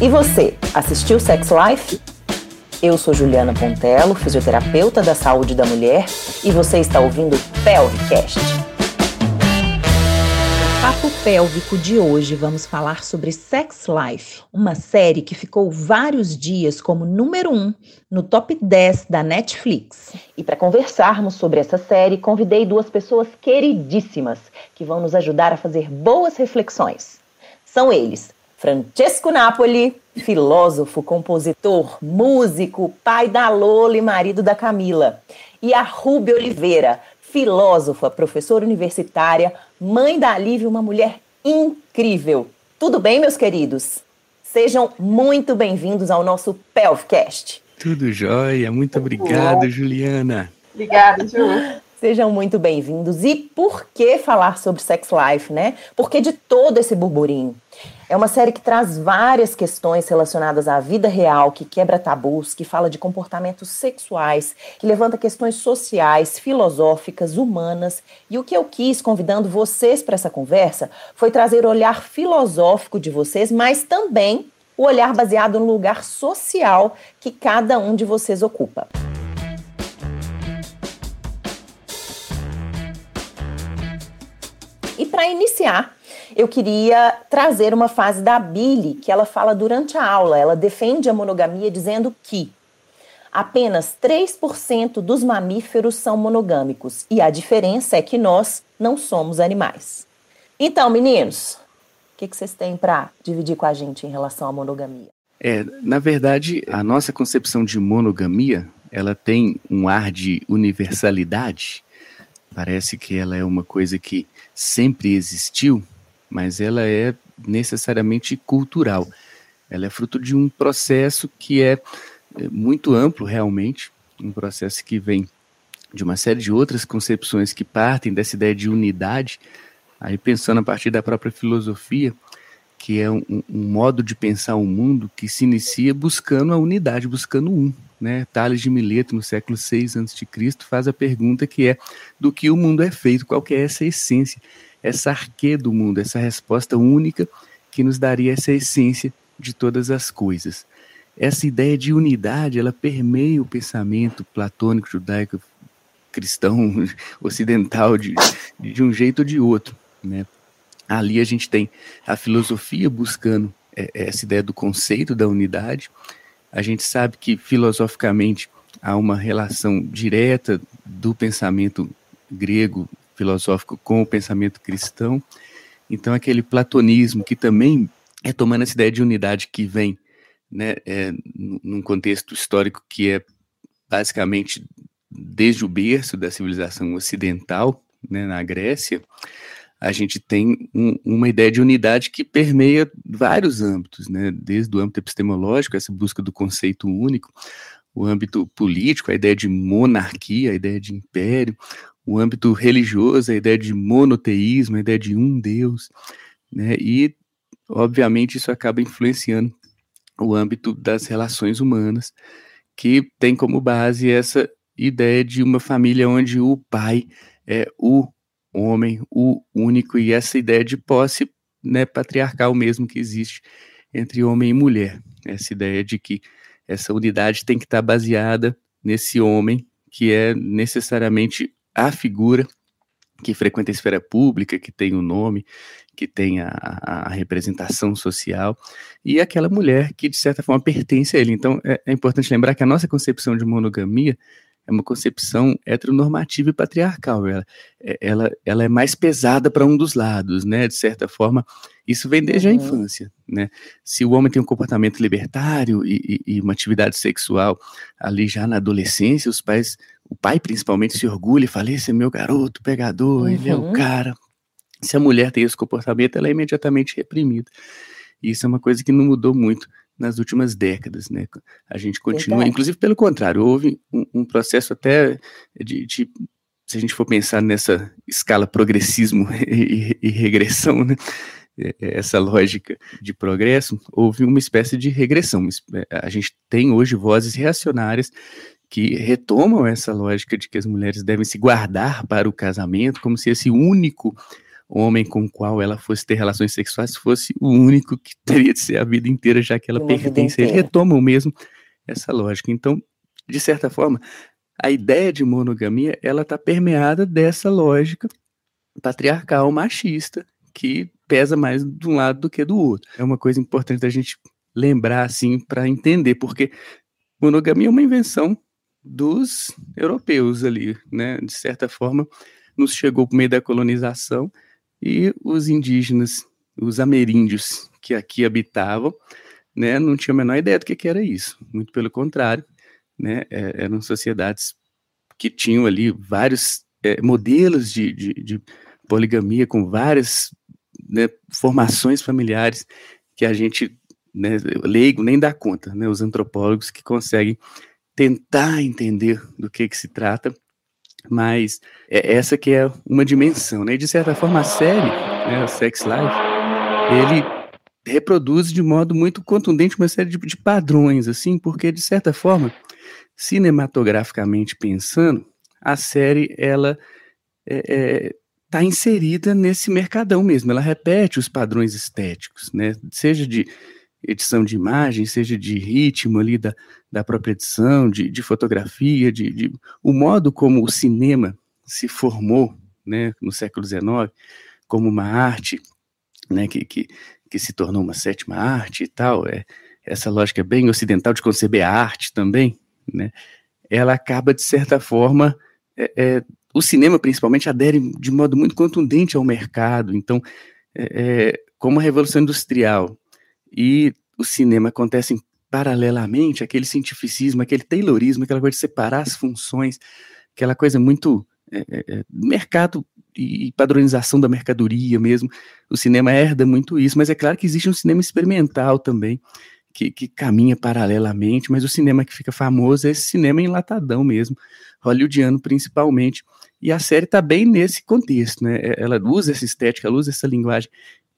E você, assistiu Sex Life? Eu sou Juliana Pontello, fisioterapeuta da saúde da mulher, e você está ouvindo o Pelvicast. Papo Pélvico de hoje vamos falar sobre Sex Life, uma série que ficou vários dias como número 1 um no top 10 da Netflix. E para conversarmos sobre essa série, convidei duas pessoas queridíssimas que vão nos ajudar a fazer boas reflexões. São eles, Francesco Napoli, filósofo, compositor, músico, pai da Lola e marido da Camila. E a Rúbia Oliveira, filósofa, professora universitária, mãe da Lívia, uma mulher incrível. Tudo bem, meus queridos? Sejam muito bem-vindos ao nosso Pelvcast. Tudo jóia, muito obrigado, Juliana. Obrigada, Ju. Sejam muito bem-vindos. E por que falar sobre sex life, né? Porque de todo esse burburinho. É uma série que traz várias questões relacionadas à vida real, que quebra tabus, que fala de comportamentos sexuais, que levanta questões sociais, filosóficas, humanas. E o que eu quis, convidando vocês para essa conversa, foi trazer o olhar filosófico de vocês, mas também o olhar baseado no lugar social que cada um de vocês ocupa. E para iniciar, eu queria trazer uma fase da Billy que ela fala durante a aula. Ela defende a monogamia dizendo que apenas 3% dos mamíferos são monogâmicos e a diferença é que nós não somos animais. Então, meninos, o que, que vocês têm para dividir com a gente em relação à monogamia? É, na verdade, a nossa concepção de monogamia, ela tem um ar de universalidade. Parece que ela é uma coisa que sempre existiu, mas ela é necessariamente cultural. Ela é fruto de um processo que é, é muito amplo, realmente, um processo que vem de uma série de outras concepções que partem dessa ideia de unidade, aí pensando a partir da própria filosofia, que é um, um modo de pensar o mundo que se inicia buscando a unidade, buscando um. Né? Tales de Mileto, no século VI a.C., faz a pergunta que é do que o mundo é feito, qual que é essa essência essa arquê do mundo, essa resposta única que nos daria essa essência de todas as coisas. Essa ideia de unidade, ela permeia o pensamento platônico, judaico, cristão, ocidental, de, de um jeito ou de outro. Né? Ali a gente tem a filosofia buscando é, essa ideia do conceito da unidade. A gente sabe que filosoficamente há uma relação direta do pensamento grego filosófico com o pensamento cristão. Então, aquele platonismo que também é tomando essa ideia de unidade que vem né, é, num contexto histórico que é basicamente desde o berço da civilização ocidental, né, na Grécia, a gente tem um, uma ideia de unidade que permeia vários âmbitos, né, desde o âmbito epistemológico, essa busca do conceito único, o âmbito político, a ideia de monarquia, a ideia de império, o âmbito religioso, a ideia de monoteísmo, a ideia de um Deus, né? E, obviamente, isso acaba influenciando o âmbito das relações humanas, que tem como base essa ideia de uma família onde o pai é o homem, o único, e essa ideia de posse né, patriarcal mesmo que existe entre homem e mulher. Essa ideia de que essa unidade tem que estar baseada nesse homem que é necessariamente a figura que frequenta a esfera pública, que tem o nome, que tem a, a, representação social, e aquela mulher que, de certa forma, pertence a ele. Então, é, é importante lembrar que a nossa concepção de monogamia é uma concepção heteronormativa e patriarcal. Ela, é, ela, ela é mais pesada para um dos lados, né? De certa forma, isso vem desde uhum. a infância, né? Se o homem tem um comportamento libertário e, e, e, uma atividade sexual ali já na adolescência, os pais o pai principalmente se orgulha e fala: esse é meu garoto pegador, uhum. ele é o uhum. cara. Se a mulher tem esse comportamento, ela é imediatamente reprimida. E isso é uma coisa que não mudou muito nas últimas décadas, né? A gente continua, Verdade. inclusive pelo contrário, houve um, um processo até de, de, se a gente for pensar nessa escala progressismo e, e, regressão, né? É, é, essa lógica de progresso, houve uma espécie de regressão. A gente tem hoje vozes reacionárias que retomam essa lógica de que as mulheres devem se guardar para o casamento, como se esse único homem com o qual ela fosse ter relações sexuais fosse o único que teria de ser a vida inteira, já que ela pertence. Ele retoma o mesmo essa lógica. Então, de certa forma, a ideia de monogamia ela está permeada dessa lógica patriarcal machista que pesa mais de um lado do que do outro. É uma coisa importante da gente lembrar assim para entender, porque monogamia é uma invenção dos europeus ali, né? De certa forma, nos chegou por meio da colonização e os indígenas, os ameríndios que aqui habitavam, né, não tinham a menor ideia do que, que era isso. Muito pelo contrário, né, é, eram sociedades que tinham ali vários é, modelos de, de, de, poligamia com várias né, formações familiares que a gente né, leigo nem dá conta, né, os antropólogos que conseguem tentar entender do que, que se trata, mas é essa que é uma dimensão, né? E de certa forma a série, né, o Sex Life, ele reproduz de modo muito contundente uma série de, de padrões, assim, porque de certa forma, cinematograficamente pensando, a série ela é, é, tá inserida nesse mercadão mesmo. Ela repete os padrões estéticos, né? Seja de edição de imagem, seja de ritmo ali da, da própria edição, de, de fotografia, de, de, o modo como o cinema se formou né, no século XIX como uma arte né, que, que, que se tornou uma sétima arte e tal, é, essa lógica bem ocidental de conceber a arte também, né, ela acaba, de certa forma, é, é, o cinema principalmente adere de modo muito contundente ao mercado, então, é, é como a Revolução Industrial e o cinema acontecem paralelamente, aquele cientificismo, aquele taylorismo, aquela coisa de separar as funções, aquela coisa muito é, é, é, mercado e padronização da mercadoria mesmo. O cinema herda muito isso, mas é claro que existe um cinema experimental também, que, que caminha paralelamente, mas o cinema que fica famoso é esse cinema enlatadão mesmo, hollywoodiano principalmente. E a série está bem nesse contexto, né? Ela usa essa estética, ela usa essa linguagem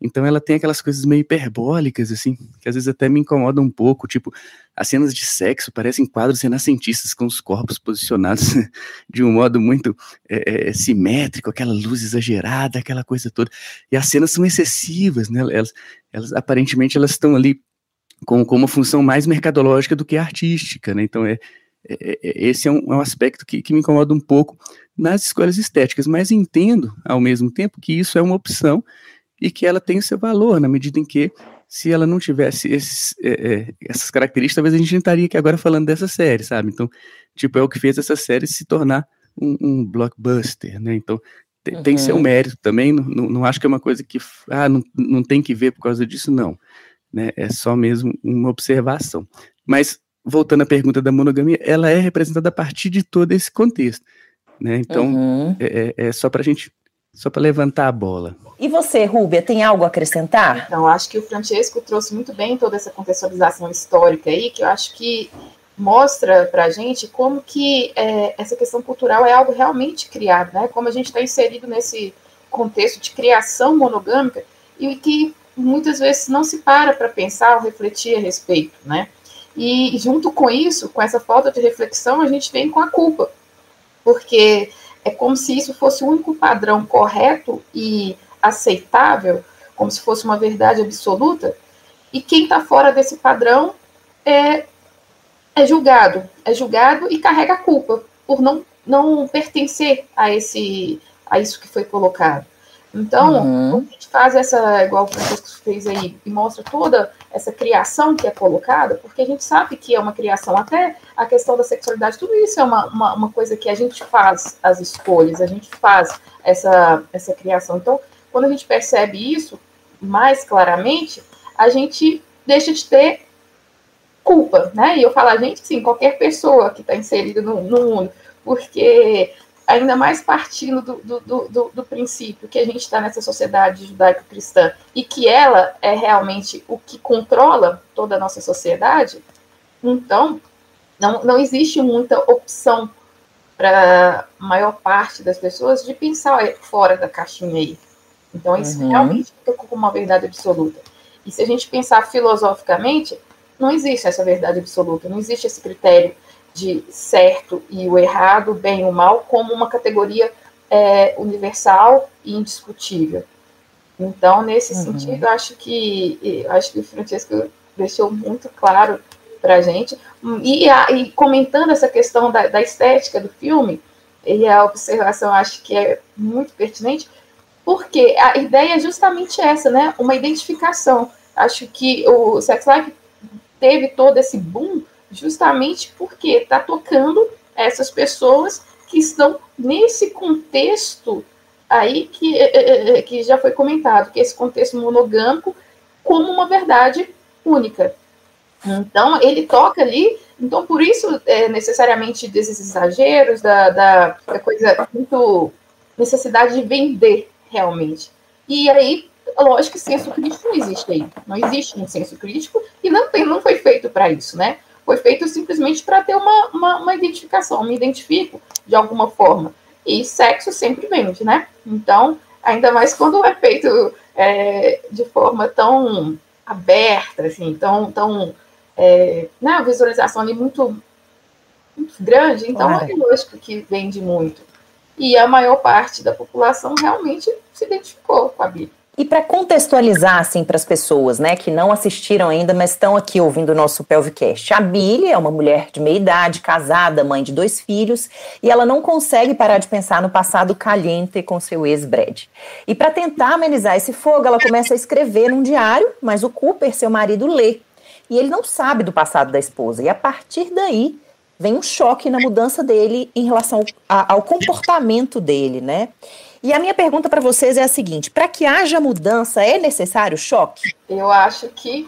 então ela tem aquelas coisas meio hiperbólicas, assim, que às vezes até me incomodam um pouco, tipo, as cenas de sexo parecem quadros renascentistas com os corpos posicionados de um modo muito é, é, simétrico, aquela luz exagerada, aquela coisa toda. E as cenas são excessivas, né? Elas, elas aparentemente elas estão ali com, com uma função mais mercadológica do que artística, né? Então é, é, é, é esse é um, é um aspecto que, que me incomoda um pouco nas escolhas estéticas, mas entendo ao mesmo tempo que isso é uma opção e que ela tem o seu valor, na medida em que, se ela não tivesse esses, é, é, essas características, talvez a gente não estaria aqui agora falando dessa série, sabe? Então, tipo, é o que fez essa série se tornar um, um blockbuster, né? Então, tem, uhum. tem seu mérito também, não, não, não, acho que é uma coisa que, ah, não, não tem que ver por causa disso, não. Né? É só mesmo uma observação. Mas, voltando à pergunta da monogamia, ela é representada a partir de todo esse contexto. Né? Então, uhum. é, é, é só para a gente só para levantar a bola. E você, Rúbia, tem algo a acrescentar? Então, acho que o Francesco trouxe muito bem toda essa contextualização histórica aí, que eu acho que mostra para a gente como que é, essa questão cultural é algo realmente criado, né? Como a gente está inserido nesse contexto de criação monogâmica e que muitas vezes não se para para pensar ou refletir a respeito, né? E junto com isso, com essa falta de reflexão, a gente vem com a culpa, porque é como se isso fosse o único padrão correto e aceitável, como se fosse uma verdade absoluta, e quem está fora desse padrão é, é julgado, é julgado e carrega a culpa por não, não pertencer a esse a isso que foi colocado. Então, uhum. a gente faz essa, igual o Francisco fez aí, e mostra toda essa criação que é colocada, porque a gente sabe que é uma criação, até a questão da sexualidade, tudo isso é uma, uma, uma coisa que a gente faz as escolhas, a gente faz essa, essa criação. Então, quando a gente percebe isso mais claramente, a gente deixa de ter culpa, né? E eu falo a gente, sim, qualquer pessoa que está inserida no, no mundo, porque ainda mais partindo do, do, do, do princípio que a gente está nessa sociedade judaico-cristã e que ela é realmente o que controla toda a nossa sociedade, então não, não existe muita opção para a maior parte das pessoas de pensar fora da caixinha aí. Então, isso uhum. realmente fica como uma verdade absoluta. E se a gente pensar filosoficamente, não existe essa verdade absoluta, não existe esse critério de certo e o errado, bem e o mal, como uma categoria é, universal e indiscutível. Então, nesse uhum. sentido, acho que acho que o Francesco deixou muito claro para a gente. E, e, comentando essa questão da, da, estética do filme, e a observação acho que é muito pertinente, porque a ideia é justamente essa, né? Uma identificação. Acho que o Sex Life teve todo esse boom justamente porque está tocando essas pessoas que estão nesse contexto aí que, é, é, é, que já foi comentado, que esse contexto monogâmico como uma verdade única. Então, ele toca ali, então por isso, é, necessariamente, desses exageros, da, da, da coisa muito necessidade de vender realmente. E aí, lógico que senso crítico não existe aí. Não existe um senso crítico e não, tem, não foi feito para isso, né? Foi feito simplesmente para ter uma, uma, uma, identificação. Me identifico de alguma forma. E sexo sempre vende, né? Então, ainda mais quando é feito é, de forma tão aberta, assim, tão, tão é, né, a visualização ali muito, muito grande, então claro. é lógico que vende muito. E a maior parte da população realmente se identificou com a Bíblia. E para contextualizar assim para as pessoas, né, que não assistiram ainda, mas estão aqui ouvindo o nosso Pelvicast. A Billy é uma mulher de meia idade, casada, mãe de dois filhos, e ela não consegue parar de pensar no passado caliente com seu ex Brad. E para tentar amenizar esse fogo, ela começa a escrever num diário, mas o Cooper, seu marido, lê. E ele não sabe do passado da esposa. E a partir daí, vem um choque na mudança dele em relação ao, ao comportamento dele, né? E a minha pergunta para vocês é a seguinte: para que haja mudança, é necessário choque? Eu acho que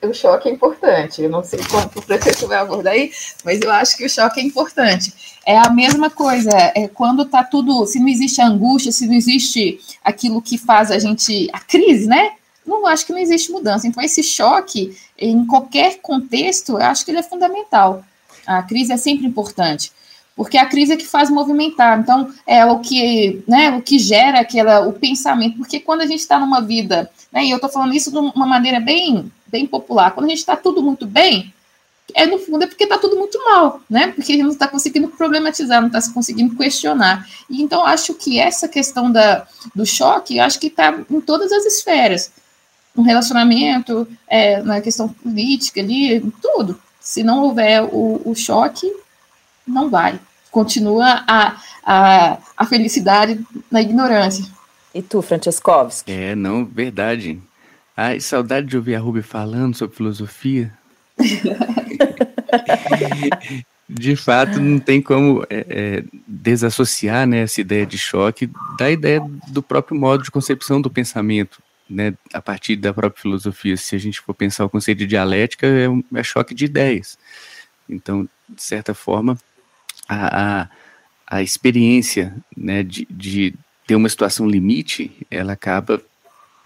o choque é importante. Eu não sei como o prefeito vai abordar aí, mas eu acho que o choque é importante. É a mesma coisa, é quando tá tudo, se não existe angústia, se não existe aquilo que faz a gente, a crise, né? Não acho que não existe mudança. Então esse choque, em qualquer contexto, eu acho que ele é fundamental. A crise é sempre importante porque a crise é que faz movimentar. Então, é o que, né, o que gera aquela, o pensamento. Porque quando a gente está numa vida, né, e eu estou falando isso de uma maneira bem, bem popular, quando a gente está tudo muito bem, é no fundo é porque está tudo muito mal, né? Porque a gente não está conseguindo problematizar, não está conseguindo questionar. E então acho que essa questão da, do choque, acho que está em todas as esferas, no relacionamento, é, na questão política ali, tudo. Se não houver o, o choque, não vai continua a, a, a felicidade na ignorância. E tu, Francescovski? É, não, verdade. Ai, saudade de ouvir a Ruby falando sobre filosofia. de fato, não tem como é, é, desassociar né, essa ideia de choque da ideia do próprio modo de concepção do pensamento, né, a partir da própria filosofia. Se a gente for pensar o conceito de dialética, é, um, é choque de ideias. Então, de certa forma, a, a, a experiência né, de, de ter uma situação limite, ela acaba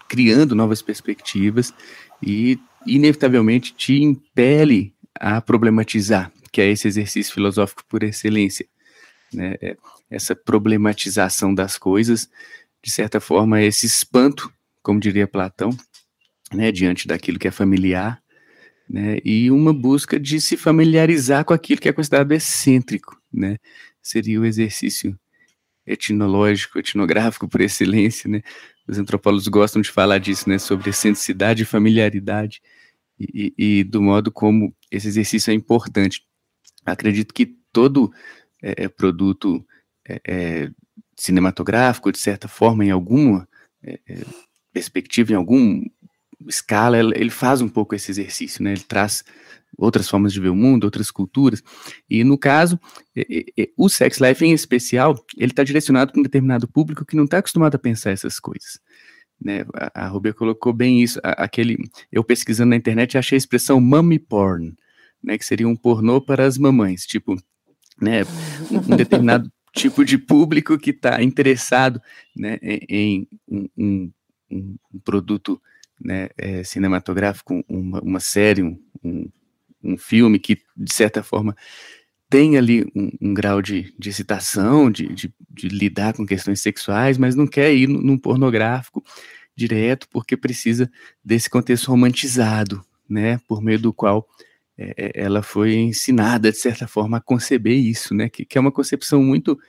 criando novas perspectivas e, inevitavelmente, te impele a problematizar, que é esse exercício filosófico por excelência. Né? É, essa problematização das coisas, de certa forma, esse espanto, como diria Platão, né, diante daquilo que é familiar, né, e uma busca de se familiarizar com aquilo que é considerado excêntrico, né, seria o exercício etnológico, etnográfico por excelência, né, os antropólogos gostam de falar disso, né, sobre excentricidade e familiaridade, e, e, do modo como esse exercício é importante. Acredito que todo é, é produto é, é, cinematográfico, de certa forma, em alguma é, é perspectiva, em algum escala, ele faz um pouco esse exercício, né? Ele traz outras formas de ver o mundo, outras culturas. E no caso, o sex life em especial, ele está direcionado para um determinado público que não está acostumado a pensar essas coisas. Né? A, Rubia colocou bem isso. aquele, eu pesquisando na internet achei a expressão mummy porn, né? Que seria um pornô para as mamães, tipo, né? Um determinado tipo de público que está interessado, né? Em, em um, um, um produto né, é, cinematográfico, uma, uma série, um, um, filme que, de certa forma, tem ali um, um grau de, de excitação, de, de, de, lidar com questões sexuais, mas não quer ir num pornográfico direto, porque precisa desse contexto romantizado, né, por meio do qual é, é ela foi ensinada, de certa forma, a conceber isso, né, que, que é uma concepção muito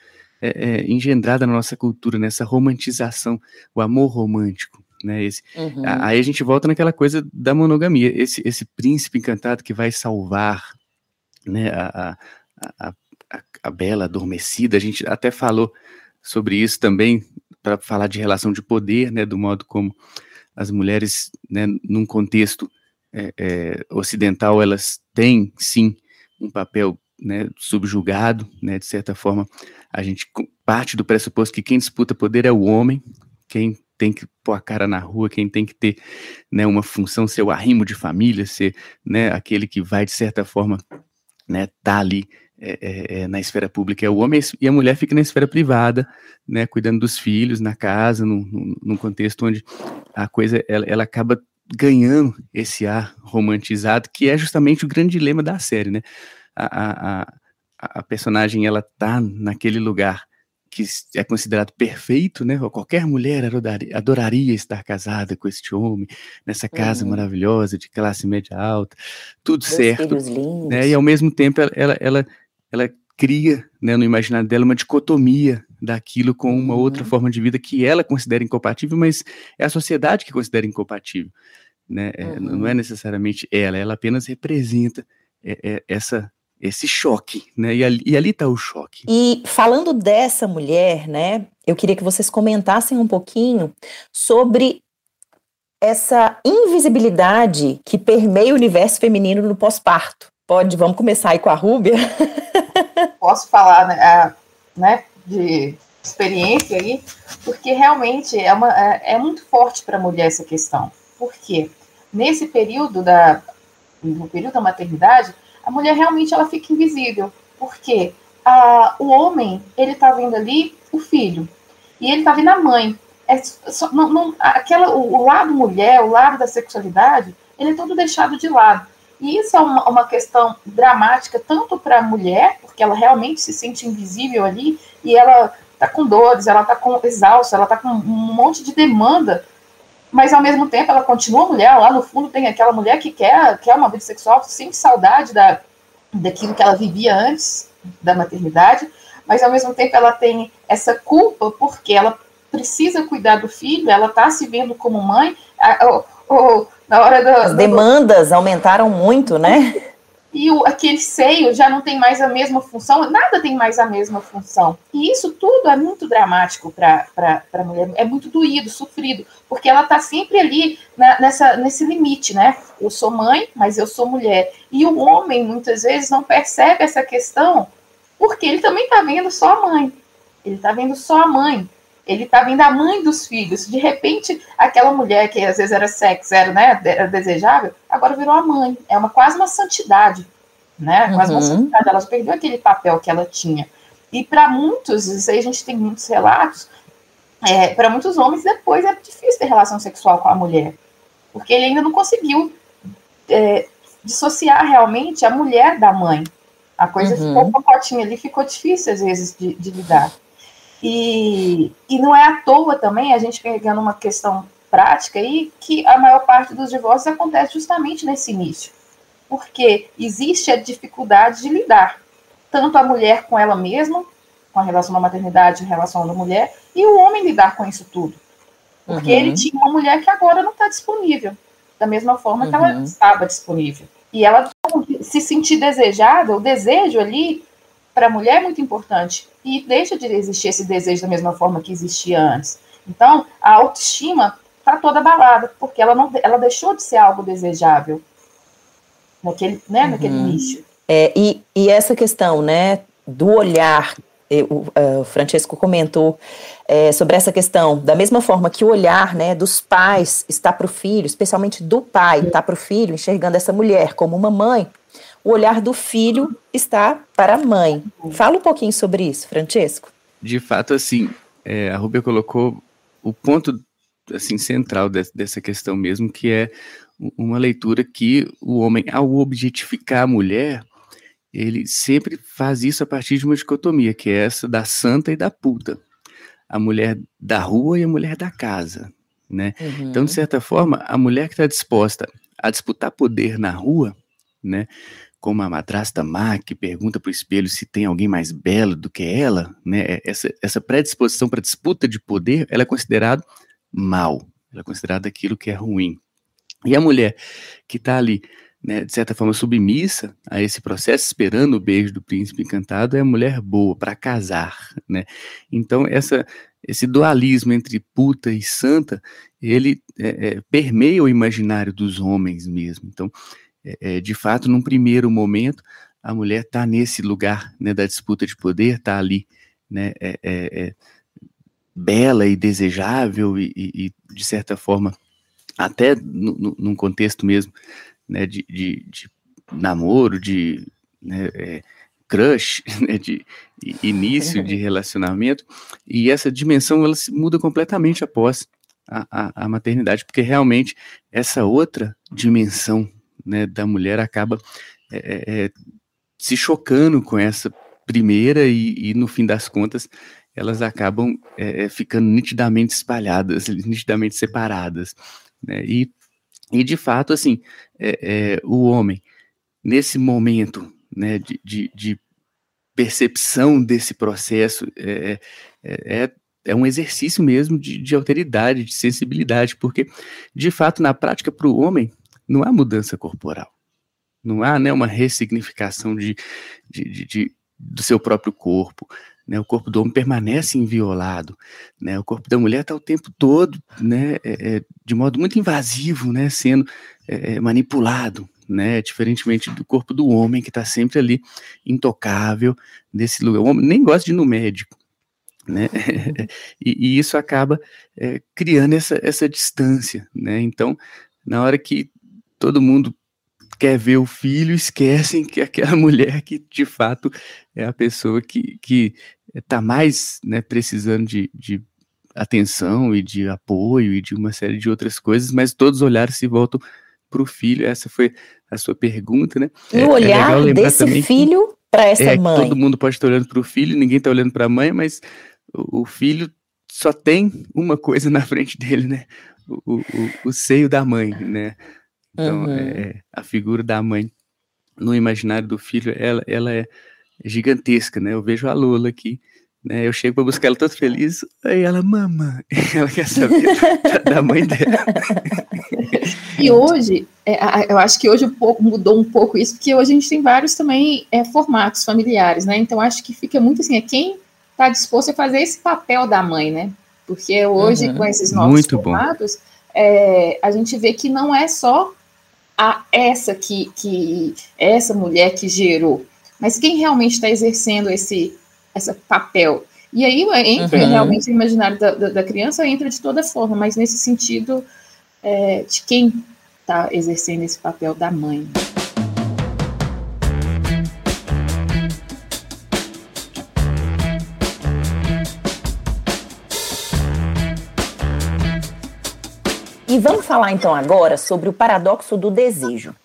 é, é, engendrada na nossa cultura, nessa romantização, o amor romântico, né? Esse, uhum. Aí a gente volta naquela coisa da monogamia, esse, esse príncipe encantado que vai salvar, né? A, a, a, a Bela adormecida, a gente até falou sobre isso também para falar de relação de poder, né? Do modo como as mulheres, né? Num contexto é, é, ocidental, elas têm sim um papel né, subjugado, né, de certa forma, a gente parte do pressuposto que quem disputa poder é o homem, quem tem que pôr a cara na rua, quem tem que ter né, uma função, ser o arrimo de família, ser né, aquele que vai, de certa forma, né, tá ali é, é, é, na esfera pública é o homem e a mulher fica na esfera privada, né, cuidando dos filhos, na casa, num, num contexto onde a coisa ela, ela, acaba ganhando esse ar romantizado, que é justamente o grande dilema da série, né? A, a, a personagem ela tá naquele lugar que é considerado perfeito, né? Qualquer mulher adoraria, adoraria estar casada com este homem, nessa casa uhum. maravilhosa de classe média alta, tudo Dois certo, né? E ao mesmo tempo ela, ela, ela, ela cria, né, no imaginário dela uma dicotomia daquilo com uma uhum. outra forma de vida que ela considera incompatível, mas é a sociedade que considera incompatível, né? Uhum. Não é uhum. necessariamente ela, ela apenas representa é, é, essa esse choque, né? E ali, e ali tá o choque. E falando dessa mulher, né? Eu queria que vocês comentassem um pouquinho sobre essa invisibilidade que permeia o universo feminino no pós-parto. Pode, vamos começar aí com a Rúbia? Posso falar, né, a, né de experiência aí, porque realmente é, uma, é, é muito forte para a mulher essa questão. Por quê? Nesse período da, no período da maternidade, a mulher realmente ela fica invisível. Porque o homem, ele está vendo ali o filho, e ele está vendo a mãe. É só, não, não, aquela, o, o, lado mulher, o lado da sexualidade, ele é todo deixado de lado. E isso é uma, uma questão dramática, tanto para a mulher, porque ela realmente se sente invisível ali, e ela está com dores, ela está com exausta, ela está com um monte de demanda mas ao mesmo tempo ela continua mulher, lá no fundo tem aquela mulher que quer, quer uma vida sexual, sente saudade da, daquilo que ela vivia antes da maternidade, mas ao mesmo tempo ela tem essa culpa porque ela precisa cuidar do filho, ela está se vendo como mãe, ou, ou, na hora da, As demandas aumentaram muito, né? e o, aquele seio já não tem mais a mesma função, nada tem mais a mesma função. E isso tudo é muito dramático para a mulher, é muito doído, sofrido, porque ela está sempre ali na, nessa, nesse limite, né? Eu sou mãe, mas eu sou mulher. E o homem, muitas vezes, não percebe essa questão, porque ele também está vendo só a mãe. Ele está vendo só a mãe ele tá vendo a mãe dos filhos. De repente, aquela mulher que às vezes era sexo, era, né, era desejável, agora virou a mãe. É uma quase uma santidade, né? Quase uhum. uma santidade. Ela perdeu aquele papel que ela tinha. E para muitos, isso aí a gente tem muitos relatos, é, para muitos homens depois é difícil ter relação sexual com a mulher, porque ele ainda não conseguiu é, dissociar realmente a mulher da mãe. A coisa uhum. ficou pacotinha ali, ficou difícil às vezes de, de lidar. E, e não é à toa também, a gente pegando uma questão prática aí, que a maior parte dos divórcios acontece justamente nesse início. Porque existe a dificuldade de lidar, tanto a mulher com ela mesma, com a relação da maternidade, a relação da mulher, e o homem lidar com isso tudo. Porque uhum. ele tinha uma mulher que agora não está disponível, da mesma forma uhum. que ela uhum. estava disponível. E ela se sentir desejada, o desejo ali para a mulher é muito importante e deixa de existir esse desejo da mesma forma que existia antes. Então, a autoestima está toda abalada, porque ela, não, ela deixou de ser algo desejável naquele, né, uhum. naquele início. É, e, e essa questão né, do olhar, o, uh, o Francesco comentou é, sobre essa questão, da mesma forma que o olhar né, dos pais está para o filho, especialmente do pai, está para o filho, enxergando essa mulher como uma mãe, o olhar do filho está para a mãe. Fala um pouquinho sobre isso, Francesco. De fato, assim, é, a Rubia colocou o ponto assim central de, dessa questão mesmo, que é uma leitura que o homem, ao objetificar a mulher, ele sempre faz isso a partir de uma dicotomia, que é essa da santa e da puta. A mulher da rua e a mulher da casa, né? Uhum. Então, de certa forma, a mulher que está disposta a disputar poder na rua, né? Como a madrasta má que pergunta para o espelho se tem alguém mais belo do que ela, né? Essa, essa predisposição para disputa de poder, ela é considerada mal, ela é considerada aquilo que é ruim. E a mulher que está ali, né, de certa forma, submissa a esse processo, esperando o beijo do príncipe encantado, é a mulher boa para casar, né? Então, essa, esse dualismo entre puta e santa, ele é, é, permeia o imaginário dos homens mesmo. Então, é, é de fato, num primeiro momento, a mulher está nesse lugar né, da disputa de poder, está ali, né, é, é, bela e desejável e, e, de certa forma, até no, num contexto mesmo né, de, de, de namoro, de né, é, crush, né, de início de relacionamento, e essa dimensão ela se muda completamente após a, a, a maternidade, porque realmente essa outra dimensão né, da mulher acaba é, é, se chocando com essa primeira e, e, no fim das contas elas acabam é, ficando nitidamente espalhadas, nitidamente separadas, né? E, e de fato, assim, é, é, o homem, nesse momento né, de, de, de percepção desse processo, é, é, é um exercício mesmo de, de alteridade, de sensibilidade, porque, de fato, na prática, para o homem, não há mudança corporal. Não há né, uma ressignificação de, de, de, de do seu próprio corpo. Né, o corpo do homem permanece inviolado, né, o corpo da mulher está o tempo todo, né, é, é, de modo muito invasivo, né, sendo é, é manipulado, né, diferentemente do corpo do homem que está sempre ali intocável nesse lugar. O homem nem gosta de ir no médico, né, e, e, isso acaba é, criando essa, essa distância, né. Então, na hora que todo mundo quer ver o filho, esquecem que aquela mulher que de fato é a pessoa que, que está mais né, precisando de, de atenção e de apoio e de uma série de outras coisas, mas todos os olhares se voltam para o filho. Essa foi a sua pergunta, né? E o é, olhar é desse filho para essa é, mãe. Todo mundo pode estar olhando para o filho, ninguém está olhando para a mãe, mas o, o, filho só tem uma coisa na frente dele, né? O, o, o seio da mãe, né? Então, uhum. é, a figura da mãe no imaginário do filho, ela, ela é gigantesca, né? Eu vejo a Lula aqui, né? Eu chego para buscar ela toda feliz, aí ela, mama, ela quer saber da, da mãe dela. E hoje, é, eu acho que hoje mudou um pouco isso, porque hoje a gente tem vários também é, formatos familiares, né? Então acho que fica muito assim, é quem está disposto a fazer esse papel da mãe, né? Porque hoje, uhum. com esses novos muito formatos, é, a gente vê que não é só a essa que, que essa mulher que gerou, mas quem realmente está exercendo esse, esse papel. E aí entra uhum. realmente o imaginário da, da, da, criança, entra de toda forma, mas nesse sentido é, de quem está exercendo esse papel da mãe. E vamos falar então agora sobre o paradoxo do desejo.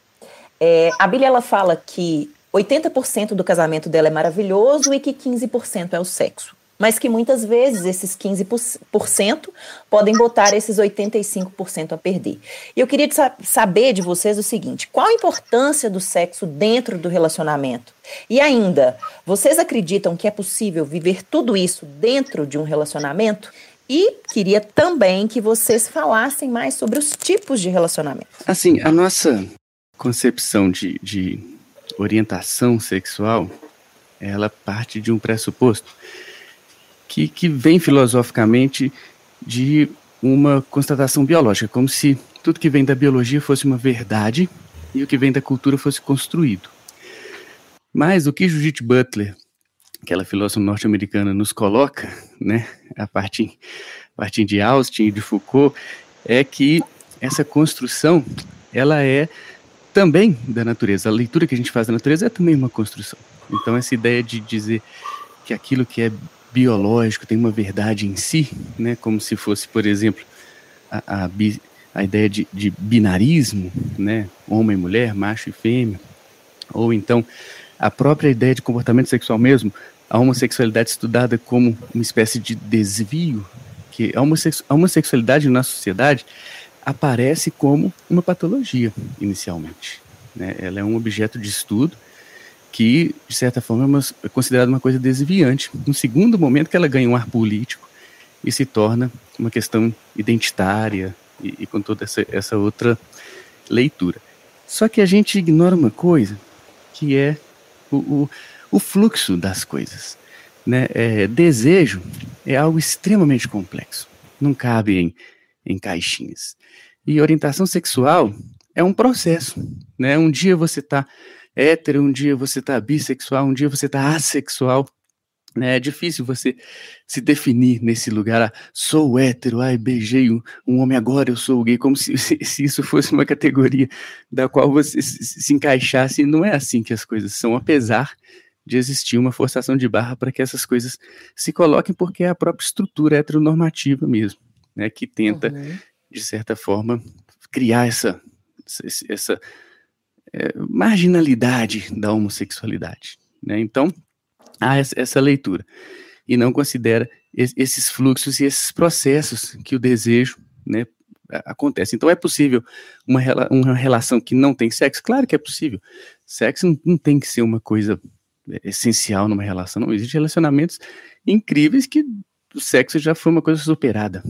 É, a Bíblia ela fala que 80% do casamento dela é maravilhoso e que 15% é o sexo. Mas que muitas vezes esses 15% podem botar esses 85% a perder. E eu queria saber de vocês o seguinte: qual a importância do sexo dentro do relacionamento? E ainda, vocês acreditam que é possível viver tudo isso dentro de um relacionamento? E queria também que vocês falassem mais sobre os tipos de relacionamento. Assim, a nossa concepção de, de orientação sexual, ela parte de um pressuposto que, que vem filosoficamente de uma constatação biológica, como se tudo que vem da biologia fosse uma verdade e o que vem da cultura fosse construído. Mas o que Judith Butler aquela filósofa norte-americana nos coloca, né, a partir, a partir de Austin e de Foucault, é que essa construção, ela é também da natureza. A leitura que a gente faz da natureza é também uma construção. Então essa ideia de dizer que aquilo que é biológico tem uma verdade em si, né, como se fosse, por exemplo, a, a, a ideia de, de binarismo, né, homem e mulher, macho e fêmea, ou então a própria ideia de comportamento sexual mesmo, a homossexualidade estudada como uma espécie de desvio, que a, a homossexualidade na sociedade aparece como uma patologia inicialmente. Né? Ela é um objeto de estudo que, de certa forma, é, uma, é considerada uma coisa desviante. No segundo momento que ela ganha um ar político e se torna uma questão identitária, e, e com toda essa, essa outra leitura. Só que a gente ignora uma coisa, que é o, o, o fluxo das coisas. Né? É, desejo é algo extremamente complexo, não cabe em, em caixinhas. E orientação sexual é um processo. Né? Um dia você está hétero, um dia você está bissexual, um dia você está assexual. Né? É difícil você se definir nesse lugar. Ah, sou hétero, ai, beijei um, um, homem agora, eu sou gay, como se, se, se, isso fosse uma categoria da qual você se, se encaixasse. Não é assim que as coisas são, apesar de existir uma forçação de barra para que essas coisas se coloquem, porque é a própria estrutura heteronormativa mesmo, né, que tenta, uhum. de certa forma, criar essa, essa, essa é, marginalidade da homossexualidade. Né? Então, há essa leitura. E não considera esses fluxos e esses processos que o desejo né, acontece. Então, é possível uma, uma relação que não tem sexo? Claro que é possível. Sexo não, não tem que ser uma coisa essencial numa relação. Não, existem relacionamentos incríveis que o sexo já foi uma coisa superada.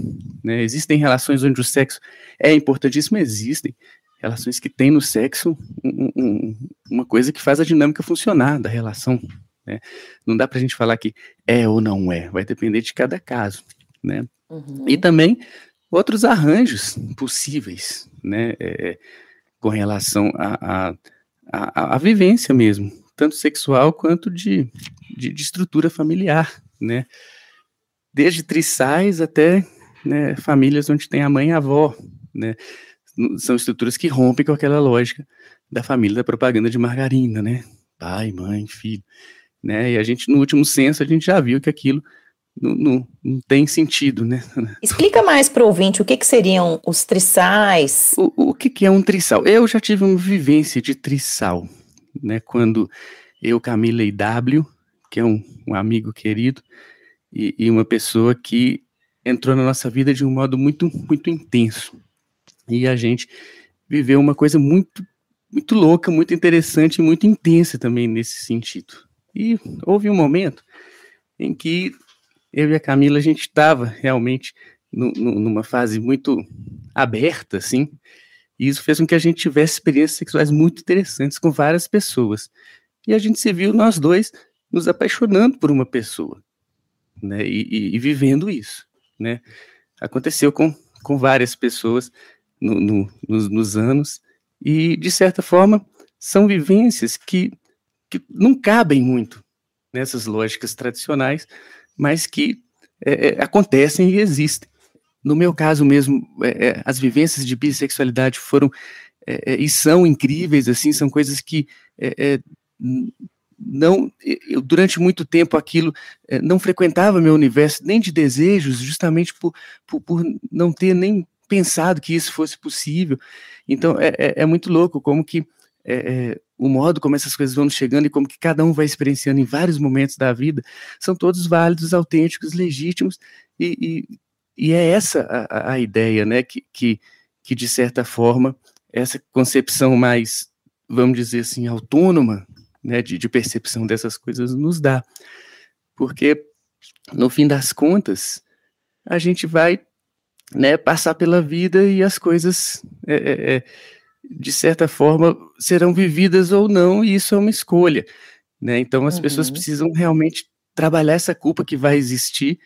Né? Existem relações onde o sexo é importantíssimo, existem relações que têm no sexo um, um, uma coisa que faz a dinâmica funcionar da relação. Né? Não dá para a gente falar que é ou não é, vai depender de cada caso. Né? Uhum. E também outros arranjos possíveis né? É, com relação à a, a, a, a, vivência mesmo tanto sexual quanto de, de, de estrutura familiar, né? Desde trissais até né, famílias onde tem a mãe e a avó, né? São estruturas que rompem com aquela lógica da família da propaganda de margarina, né? Pai, mãe, filho, né? E a gente, no último censo, a gente já viu que aquilo não, não, não tem sentido, né? Explica mais para o ouvinte o que, que seriam os trissais. O, o que, que é um trissal? Eu já tive uma vivência de trissal, né, quando eu, Camila e W, que é um, um amigo querido, e, e, uma pessoa que entrou na nossa vida de um modo muito, muito intenso. E a gente viveu uma coisa muito, muito louca, muito interessante e muito intensa também nesse sentido. E houve um momento em que eu e a Camila, a gente estava realmente no, no, numa fase muito aberta, assim, e isso fez com que a gente tivesse experiências sexuais muito interessantes com várias pessoas. E a gente se viu, nós dois, nos apaixonando por uma pessoa, né? E, e, e vivendo isso, né? Aconteceu com, com várias pessoas no, no, nos, nos anos, e, de certa forma, são vivências que, que não cabem muito nessas lógicas tradicionais, mas que é, é, acontecem e existem. No meu caso mesmo, é, é, as vivências de bissexualidade foram é, é e são incríveis, assim, são coisas que não, eu, durante muito tempo aquilo não frequentava meu universo nem de desejos, justamente por, por, por não ter nem pensado que isso fosse possível. Então é, é muito louco como que é, o modo como essas coisas vão chegando e como que cada um vai experienciando em vários momentos da vida são todos válidos, autênticos, legítimos e, e e é essa a, a ideia, né, que, que, que, de certa forma, essa concepção mais, vamos dizer assim, autônoma, né, de, de percepção dessas coisas nos dá. Porque, no fim das contas, a gente vai né, passar pela vida e as coisas, é, é, é, de certa forma, serão vividas ou não, e isso é uma escolha. Né? Então, as uhum. pessoas precisam realmente trabalhar essa culpa que vai existir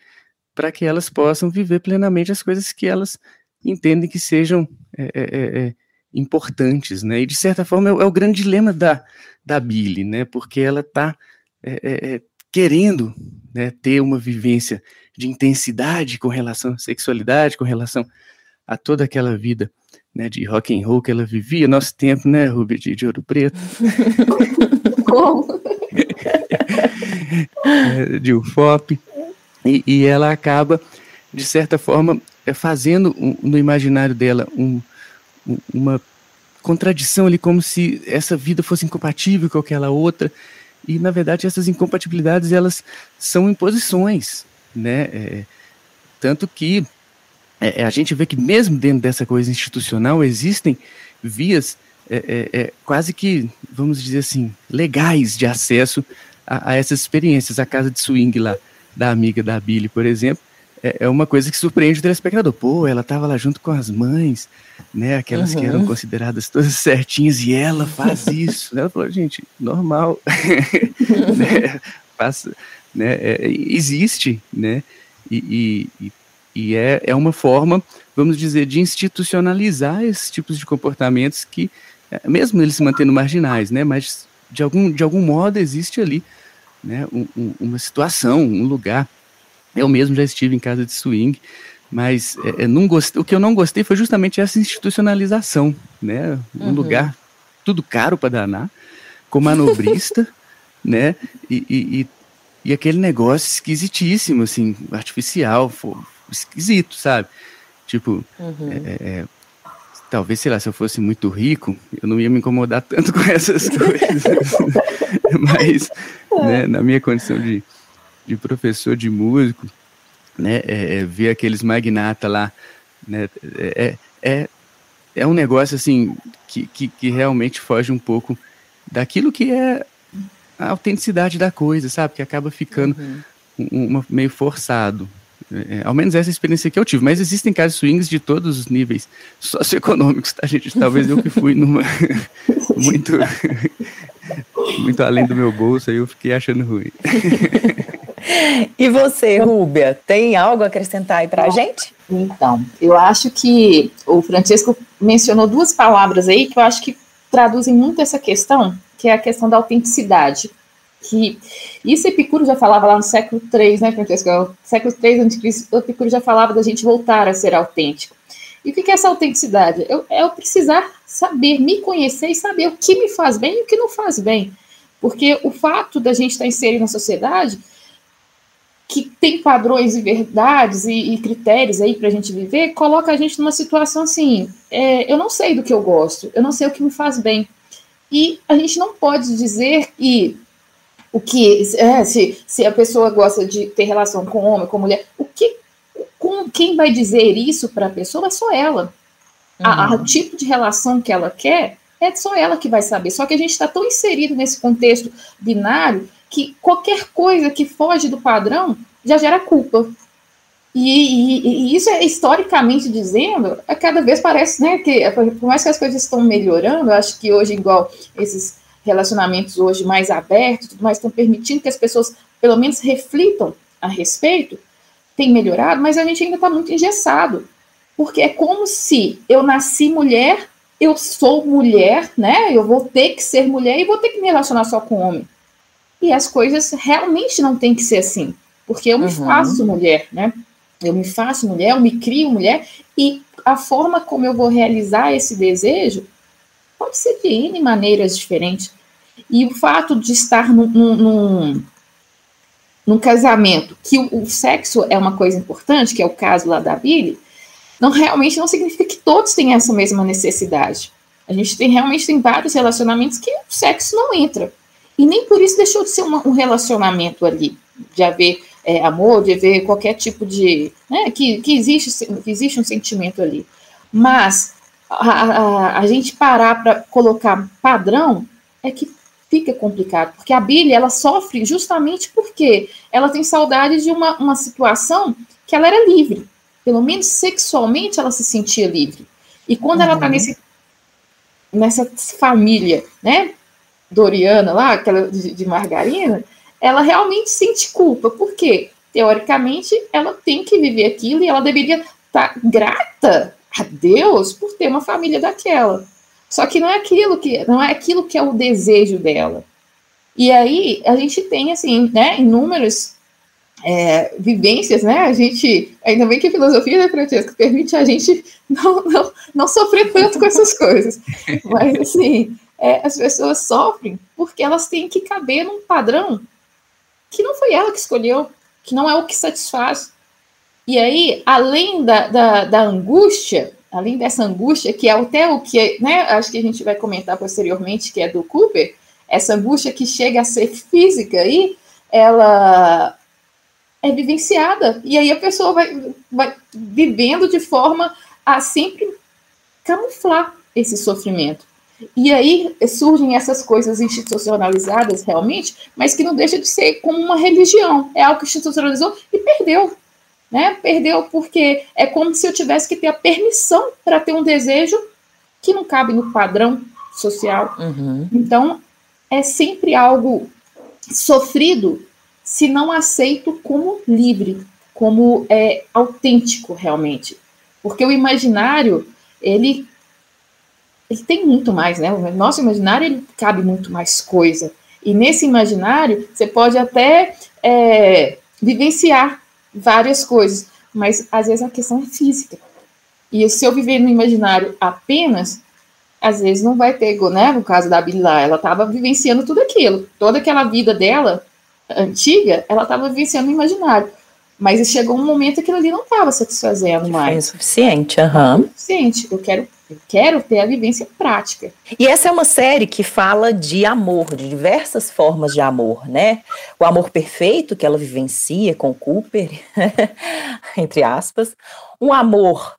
para que elas possam viver plenamente as coisas que elas entendem que sejam é, é, é, é importantes, né? E de certa forma é, é, o grande dilema da, da Billy, né? Porque ela está é, querendo né, ter uma vivência de intensidade com relação à sexualidade, com relação a toda aquela vida né, de rock and roll que ela vivia, nosso tempo, né, Ruby, de, de Ouro Preto. Como? de UFOP. E, e ela acaba, de certa forma, é, fazendo no imaginário dela um, uma contradição ali, como se essa vida fosse incompatível com aquela outra. E, na verdade, essas incompatibilidades, elas são imposições, né? É, tanto que é, é a gente vê que mesmo dentro dessa coisa institucional existem vias é, é, é, quase que, vamos dizer assim, legais de acesso a, a essas experiências. A casa de swing lá, da amiga da Billy, por exemplo, é, é uma coisa que surpreende o telespectador. Pô, ela estava lá junto com as mães, né? Aquelas uhum. que eram uhum. consideradas todas certinhas, e ela faz isso. ela falou, gente, normal. né? Passa, né? Existe, né? E, e, e é, é uma forma, vamos dizer, de institucionalizar esses tipos de comportamentos que, é, mesmo eles se mantendo marginais, né? Mas de algum, de algum modo existe ali né, um, um, uma situação, um lugar. Eu mesmo já estive em casa de swing, mas é, é não gostei, o que eu não gostei foi justamente essa institucionalização, né? Um uhum. lugar tudo caro para danar, com manobrista, né? E, e, e, e, aquele negócio esquisitíssimo, assim, artificial, esquisito, sabe? Tipo, uhum. é, é, é talvez, sei lá, se eu fosse muito rico, eu não ia me incomodar tanto com essas coisas. Mas, né, na minha condição de, de professor de músico, né, é, é, ver aqueles magnata lá, né, é, é, é um negócio, assim, que, que, que realmente foge um pouco daquilo que é a autenticidade da coisa, sabe? Que acaba ficando uhum. uma, meio forçado, é, ao menos essa experiência que eu tive. Mas existem casos swings de todos os níveis socioeconômicos, tá, gente? Talvez eu que fui numa muito muito além do meu bolso, aí eu fiquei achando ruim. e você, Rúbia, tem algo a acrescentar aí pra gente? Então, eu acho que o Francisco mencionou duas palavras aí que eu acho que traduzem muito essa questão, que é a questão da autenticidade que isso Epicuro já falava lá no século III, né, Francesco? No século III antes Epicuro já falava da gente voltar a ser autêntico. E o que é essa autenticidade? É eu precisar saber, me conhecer e saber o que me faz bem e o que não faz bem. Porque o fato da gente estar inserido na sociedade, que tem padrões e verdades e, e critérios aí para a gente viver, coloca a gente numa situação assim: é, eu não sei do que eu gosto, eu não sei o que me faz bem. E a gente não pode dizer que o que é, se, se a pessoa gosta de ter relação com homem, com mulher, o que com quem vai dizer isso para a pessoa é só ela. Uhum. A, a, o tipo de relação que ela quer é só ela que vai saber. Só que a gente está tão inserido nesse contexto binário que qualquer coisa que foge do padrão já gera culpa. E, e, e, isso é historicamente dizendo, a cada vez parece, né, que por mais que as coisas estão melhorando, acho que hoje igual esses relacionamentos hoje mais abertos, tudo mais estão permitindo que as pessoas pelo menos reflitam a respeito, tem melhorado, mas a gente ainda está muito engessado. Porque é como se eu nasci mulher, eu sou mulher, né? Eu vou ter que ser mulher e vou ter que me relacionar só com homem. E as coisas realmente não tem que ser assim. Porque eu me uhum. faço mulher, né? Eu me faço mulher, eu me crio mulher, e a forma como eu vou realizar esse desejo pode ser de N maneiras diferentes. E o fato de estar num, num, num casamento que o, o, sexo é uma coisa importante, que é o caso lá da Billy, não realmente não significa que todos têm essa mesma necessidade. A gente tem realmente tem vários relacionamentos que o sexo não entra. E nem por isso deixou de ser uma, um relacionamento ali, de haver é, amor, de haver qualquer tipo de. Né, que, que, existe, que existe um sentimento ali. Mas a, a, a gente parar para colocar padrão é que fica complicado, porque a Billy, ela sofre justamente porque ela tem saudade de uma, uma situação que ela era livre, pelo menos sexualmente ela se sentia livre. E quando uhum. ela tá uhum. nesse, nessa família, né, Doriana lá, aquela de, de margarina, ela realmente sente culpa, porque teoricamente ela tem que viver aquilo e ela deveria estar tá grata a Deus por ter uma família daquela. Só que não é aquilo que não é aquilo que é o desejo dela. E aí a gente tem assim, né, inúmeras é, vivências, né? A gente ainda bem que a filosofia, né, Francesca, permite a gente não, não, não sofrer tanto com essas coisas. Mas assim, é, as pessoas sofrem porque elas têm que caber num padrão que não foi ela que escolheu, que não é o que satisfaz. E aí, além da, da, da angústia, além dessa angústia, que é até o que, né, acho que a gente vai comentar posteriormente, que é do Cooper, essa angústia que chega a ser física aí, ela é vivenciada, e aí a pessoa vai, vai vivendo de forma a sempre camuflar esse sofrimento. E aí surgem essas coisas institucionalizadas realmente, mas que não deixa de ser como uma religião. É algo que institucionalizou e perdeu. Né? Perdeu porque é como se eu tivesse que ter a permissão para ter um desejo que não cabe no padrão social. Uhum. Então, é sempre algo sofrido se não aceito como livre, como é autêntico realmente. Porque o imaginário, ele ele tem muito mais, né? O nosso imaginário ele cabe muito mais coisa. E nesse imaginário você pode até é, vivenciar várias coisas, mas às vezes a questão é física. E se eu viver no imaginário apenas, às vezes não vai ter, né? No caso da Bilá, ela estava vivenciando tudo aquilo, toda aquela vida dela antiga, ela estava vivenciando no imaginário. Mas chegou um momento que aquilo ali não estava satisfazendo mais. É suficiente, aham. Uhum. suficiente. Eu quero, eu quero ter a vivência prática. E essa é uma série que fala de amor, de diversas formas de amor, né? O amor perfeito que ela vivencia com Cooper, entre aspas. Um amor,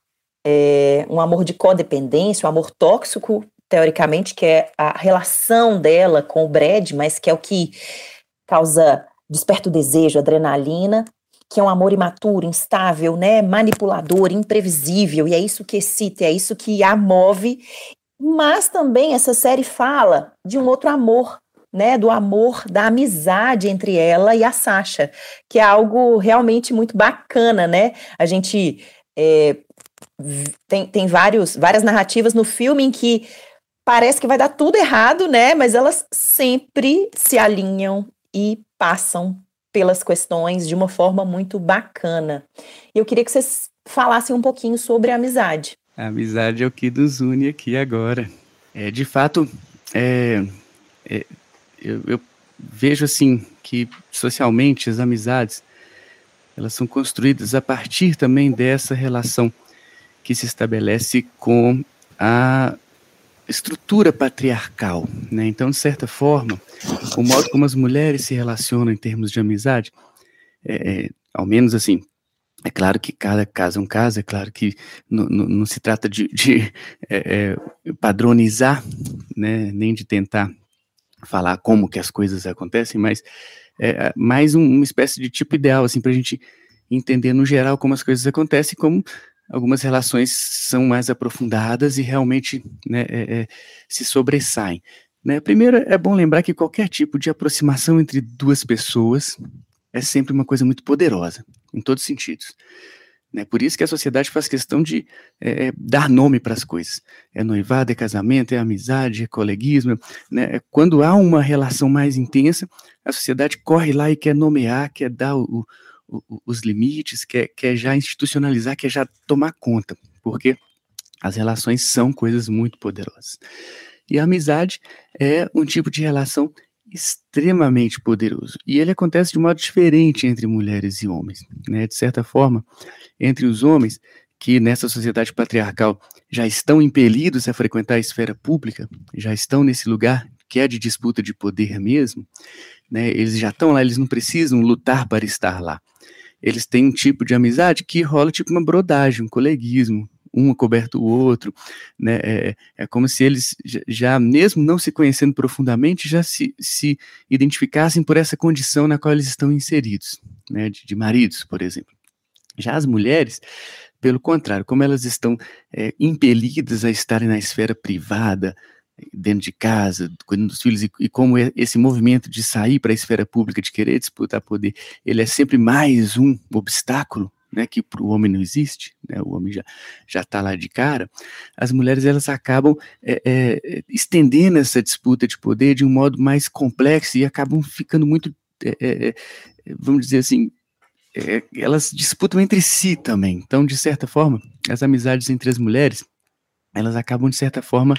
é, um amor de codependência, um amor tóxico, teoricamente, que é a relação dela com o Brad, mas que é o que causa desperta o desejo, adrenalina, que é um amor imaturo, instável, né, manipulador, imprevisível, e é isso que excita, é isso que a move. Mas também essa série fala de um outro amor, né, do amor, da amizade entre ela e a Sasha, que é algo realmente muito bacana, né? A gente é, tem, tem vários, várias narrativas no filme em que parece que vai dar tudo errado, né? Mas elas sempre se alinham e passam pelas questões de uma forma muito bacana. Eu queria que vocês falassem um pouquinho sobre a amizade. A amizade é o que nos une aqui agora. É, de fato, é, é, eu, eu vejo assim que socialmente as amizades elas são construídas a partir também dessa relação que se estabelece com a estrutura patriarcal, né? Então, de certa forma, o modo como as mulheres se relacionam em termos de amizade, é, é, ao menos assim, é claro que cada caso é um caso, é claro que não, se trata de, de é, é, padronizar, né? Nem de tentar falar como que as coisas acontecem, mas é, é mais um, uma espécie de tipo ideal, assim, para a gente entender no geral como as coisas acontecem, como algumas relações são mais aprofundadas e realmente né, é, é, se sobressaem. Né? Primeiro, é bom lembrar que qualquer tipo de aproximação entre duas pessoas é sempre uma coisa muito poderosa, em todos os sentidos. Né? Por isso que a sociedade faz questão de é, é dar nome para as coisas. É noivado, é casamento, é amizade, é coleguismo. Né? Quando há uma relação mais intensa, a sociedade corre lá e quer nomear, quer dar o, os limites, quer, quer já institucionalizar, quer já tomar conta, porque as relações são coisas muito poderosas. E a amizade é um tipo de relação extremamente poderoso. E ele acontece de modo diferente entre mulheres e homens. Né? De certa forma, entre os homens, que nessa sociedade patriarcal já estão impelidos a frequentar a esfera pública, já estão nesse lugar que é de disputa de poder mesmo, né? eles já estão lá, eles não precisam lutar para estar lá eles têm um tipo de amizade que rola tipo uma brodagem, um coleguismo, um coberto o outro, né? É, é como se eles já, mesmo não se conhecendo profundamente, já se, se identificassem por essa condição na qual eles estão inseridos, né? De, de maridos, por exemplo. Já as mulheres, pelo contrário, como elas estão é, impelidas a estarem na esfera privada, dentro de casa, cuidando dos filhos, e, e como esse movimento de sair para a esfera pública, de querer disputar poder, ele é sempre mais um obstáculo, né, que para o homem não existe, né, o homem já já está lá de cara, as mulheres elas acabam é, é, estendendo essa disputa de poder de um modo mais complexo e acabam ficando muito, é, é, é vamos dizer assim, é, elas disputam entre si também. Então, de certa forma, as amizades entre as mulheres, elas acabam, de certa forma,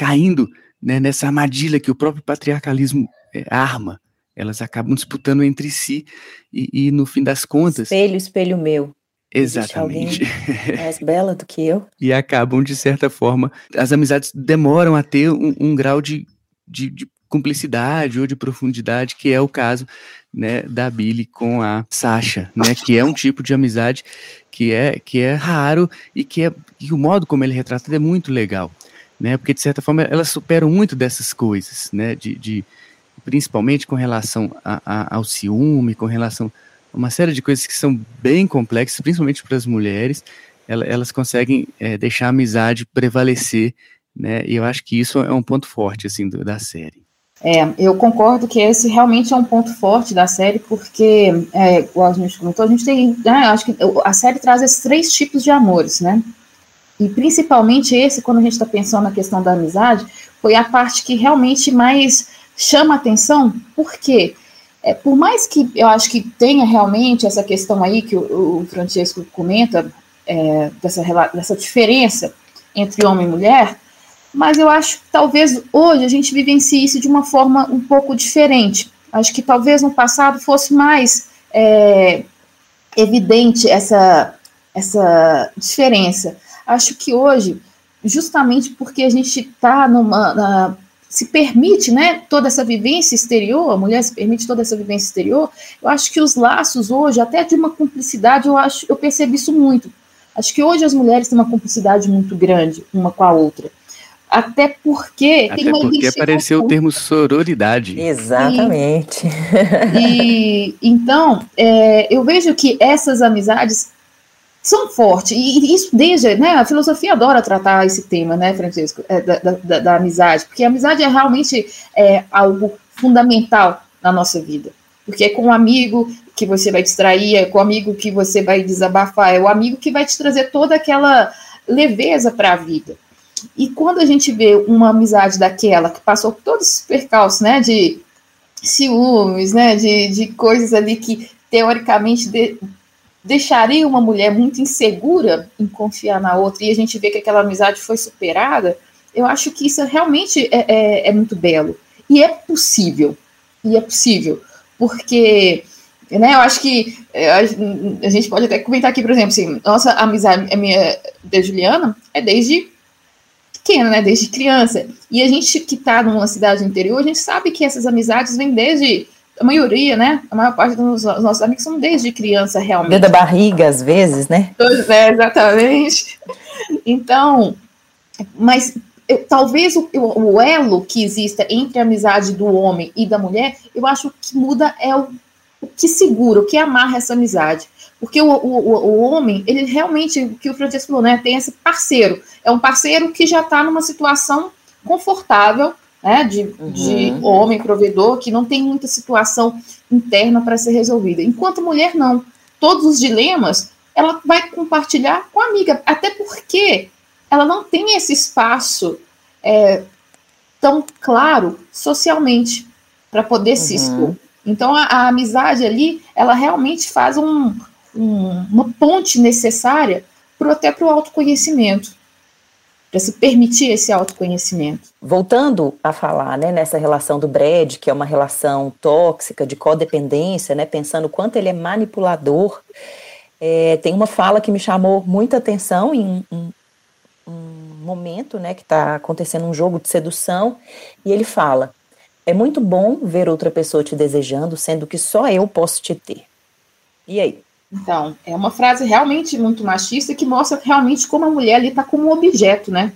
caindo né, nessa armadilha que o próprio patriarcalismo é, arma. Elas acabam disputando entre si e, e, no fim das contas. Espelho, espelho meu. Exatamente. mais bela do que eu. e acabam, de certa forma, as amizades demoram a ter um, um grau de, de, de, cumplicidade ou de profundidade, que é o caso né, da Billy com a Sasha, né, que é um tipo de amizade que é, que é raro e que, é, e o modo como ele retrata é muito legal né? Porque de certa forma elas superam muito dessas coisas, né? De, de principalmente com relação a, a, ao ciúme, com relação uma série de coisas que são bem complexas, principalmente para as mulheres, elas conseguem é, deixar a amizade prevalecer, né? E eu acho que isso é um ponto forte, assim, do, da série. É, eu concordo que esse realmente é um ponto forte da série, porque, é, igual a gente comentou, a gente tem, né, acho que a série traz esses três tipos de amores, né? E principalmente esse, quando a gente está pensando na questão da amizade, foi a parte que realmente mais chama atenção, porque é, por mais que eu acho que tenha realmente essa questão aí que o, o Francesco comenta, é, dessa, dessa diferença entre homem e mulher, mas eu acho que talvez hoje a gente vivencie isso de uma forma um pouco diferente. Acho que talvez no passado fosse mais é, evidente essa, essa diferença. Acho que hoje, justamente porque a gente está numa. Na, se permite, né, toda essa vivência exterior, a mulher se permite toda essa vivência exterior, eu acho que os laços hoje, até de uma cumplicidade, eu acho, eu percebo isso muito. Acho que hoje as mulheres têm uma cumplicidade muito grande uma com a outra. Até porque Até tem uma porque apareceu o termo sororidade. Exatamente. E, e então, é, eu vejo que essas amizades são fortes. E isso desde, né, a filosofia adora tratar esse tema, né, Francisco, é, da, da, da, amizade, porque a amizade é realmente é, algo fundamental na nossa vida. Porque é com um amigo que você vai distrair, é com o um amigo que você vai desabafar, é o amigo que vai te trazer toda aquela leveza para a vida. E quando a gente vê uma amizade daquela que passou por todos esses percalços, né, de ciúmes, né, de, de coisas ali que teoricamente de, deixaria uma mulher muito insegura em confiar na outra e a gente vê que aquela amizade foi superada, eu acho que isso realmente é, é, é muito belo. E é possível. E é possível. Porque né, eu acho que é, a, gente pode até comentar aqui, por exemplo, assim, nossa amizade minha da Juliana é desde pequena, né, desde criança. E a gente que está numa cidade interior, a gente sabe que essas amizades vêm desde a maioria, né? A maior parte dos nossos amigos são desde criança, realmente. Desde a barriga, às vezes, né? É, exatamente. Então, mas eu, talvez o, o, elo que exista entre a amizade do homem e da mulher, eu acho que muda é o, o que segura, o que amarra essa amizade. Porque o, o, o homem, ele realmente, o que o Francisco falou, né? Tem esse parceiro. É um parceiro que já está numa situação confortável né, de, uhum. de homem provedor, que não tem muita situação interna para ser resolvida. Enquanto mulher, não. Todos os dilemas ela vai compartilhar com a amiga, até porque ela não tem esse espaço é, tão claro socialmente para poder uhum. se expor. Então a, a, amizade ali, ela realmente faz um, um, uma ponte necessária pro, até para o autoconhecimento para se permitir esse autoconhecimento. Voltando a falar né, nessa relação do Brad, que é uma relação tóxica, de codependência, né, pensando quanto ele é manipulador, é, tem uma fala que me chamou muita atenção em um, um momento né, que está acontecendo um jogo de sedução, e ele fala: É muito bom ver outra pessoa te desejando, sendo que só eu posso te ter. E aí? Então, é uma frase realmente muito machista que mostra realmente como a mulher ali está como um objeto, né?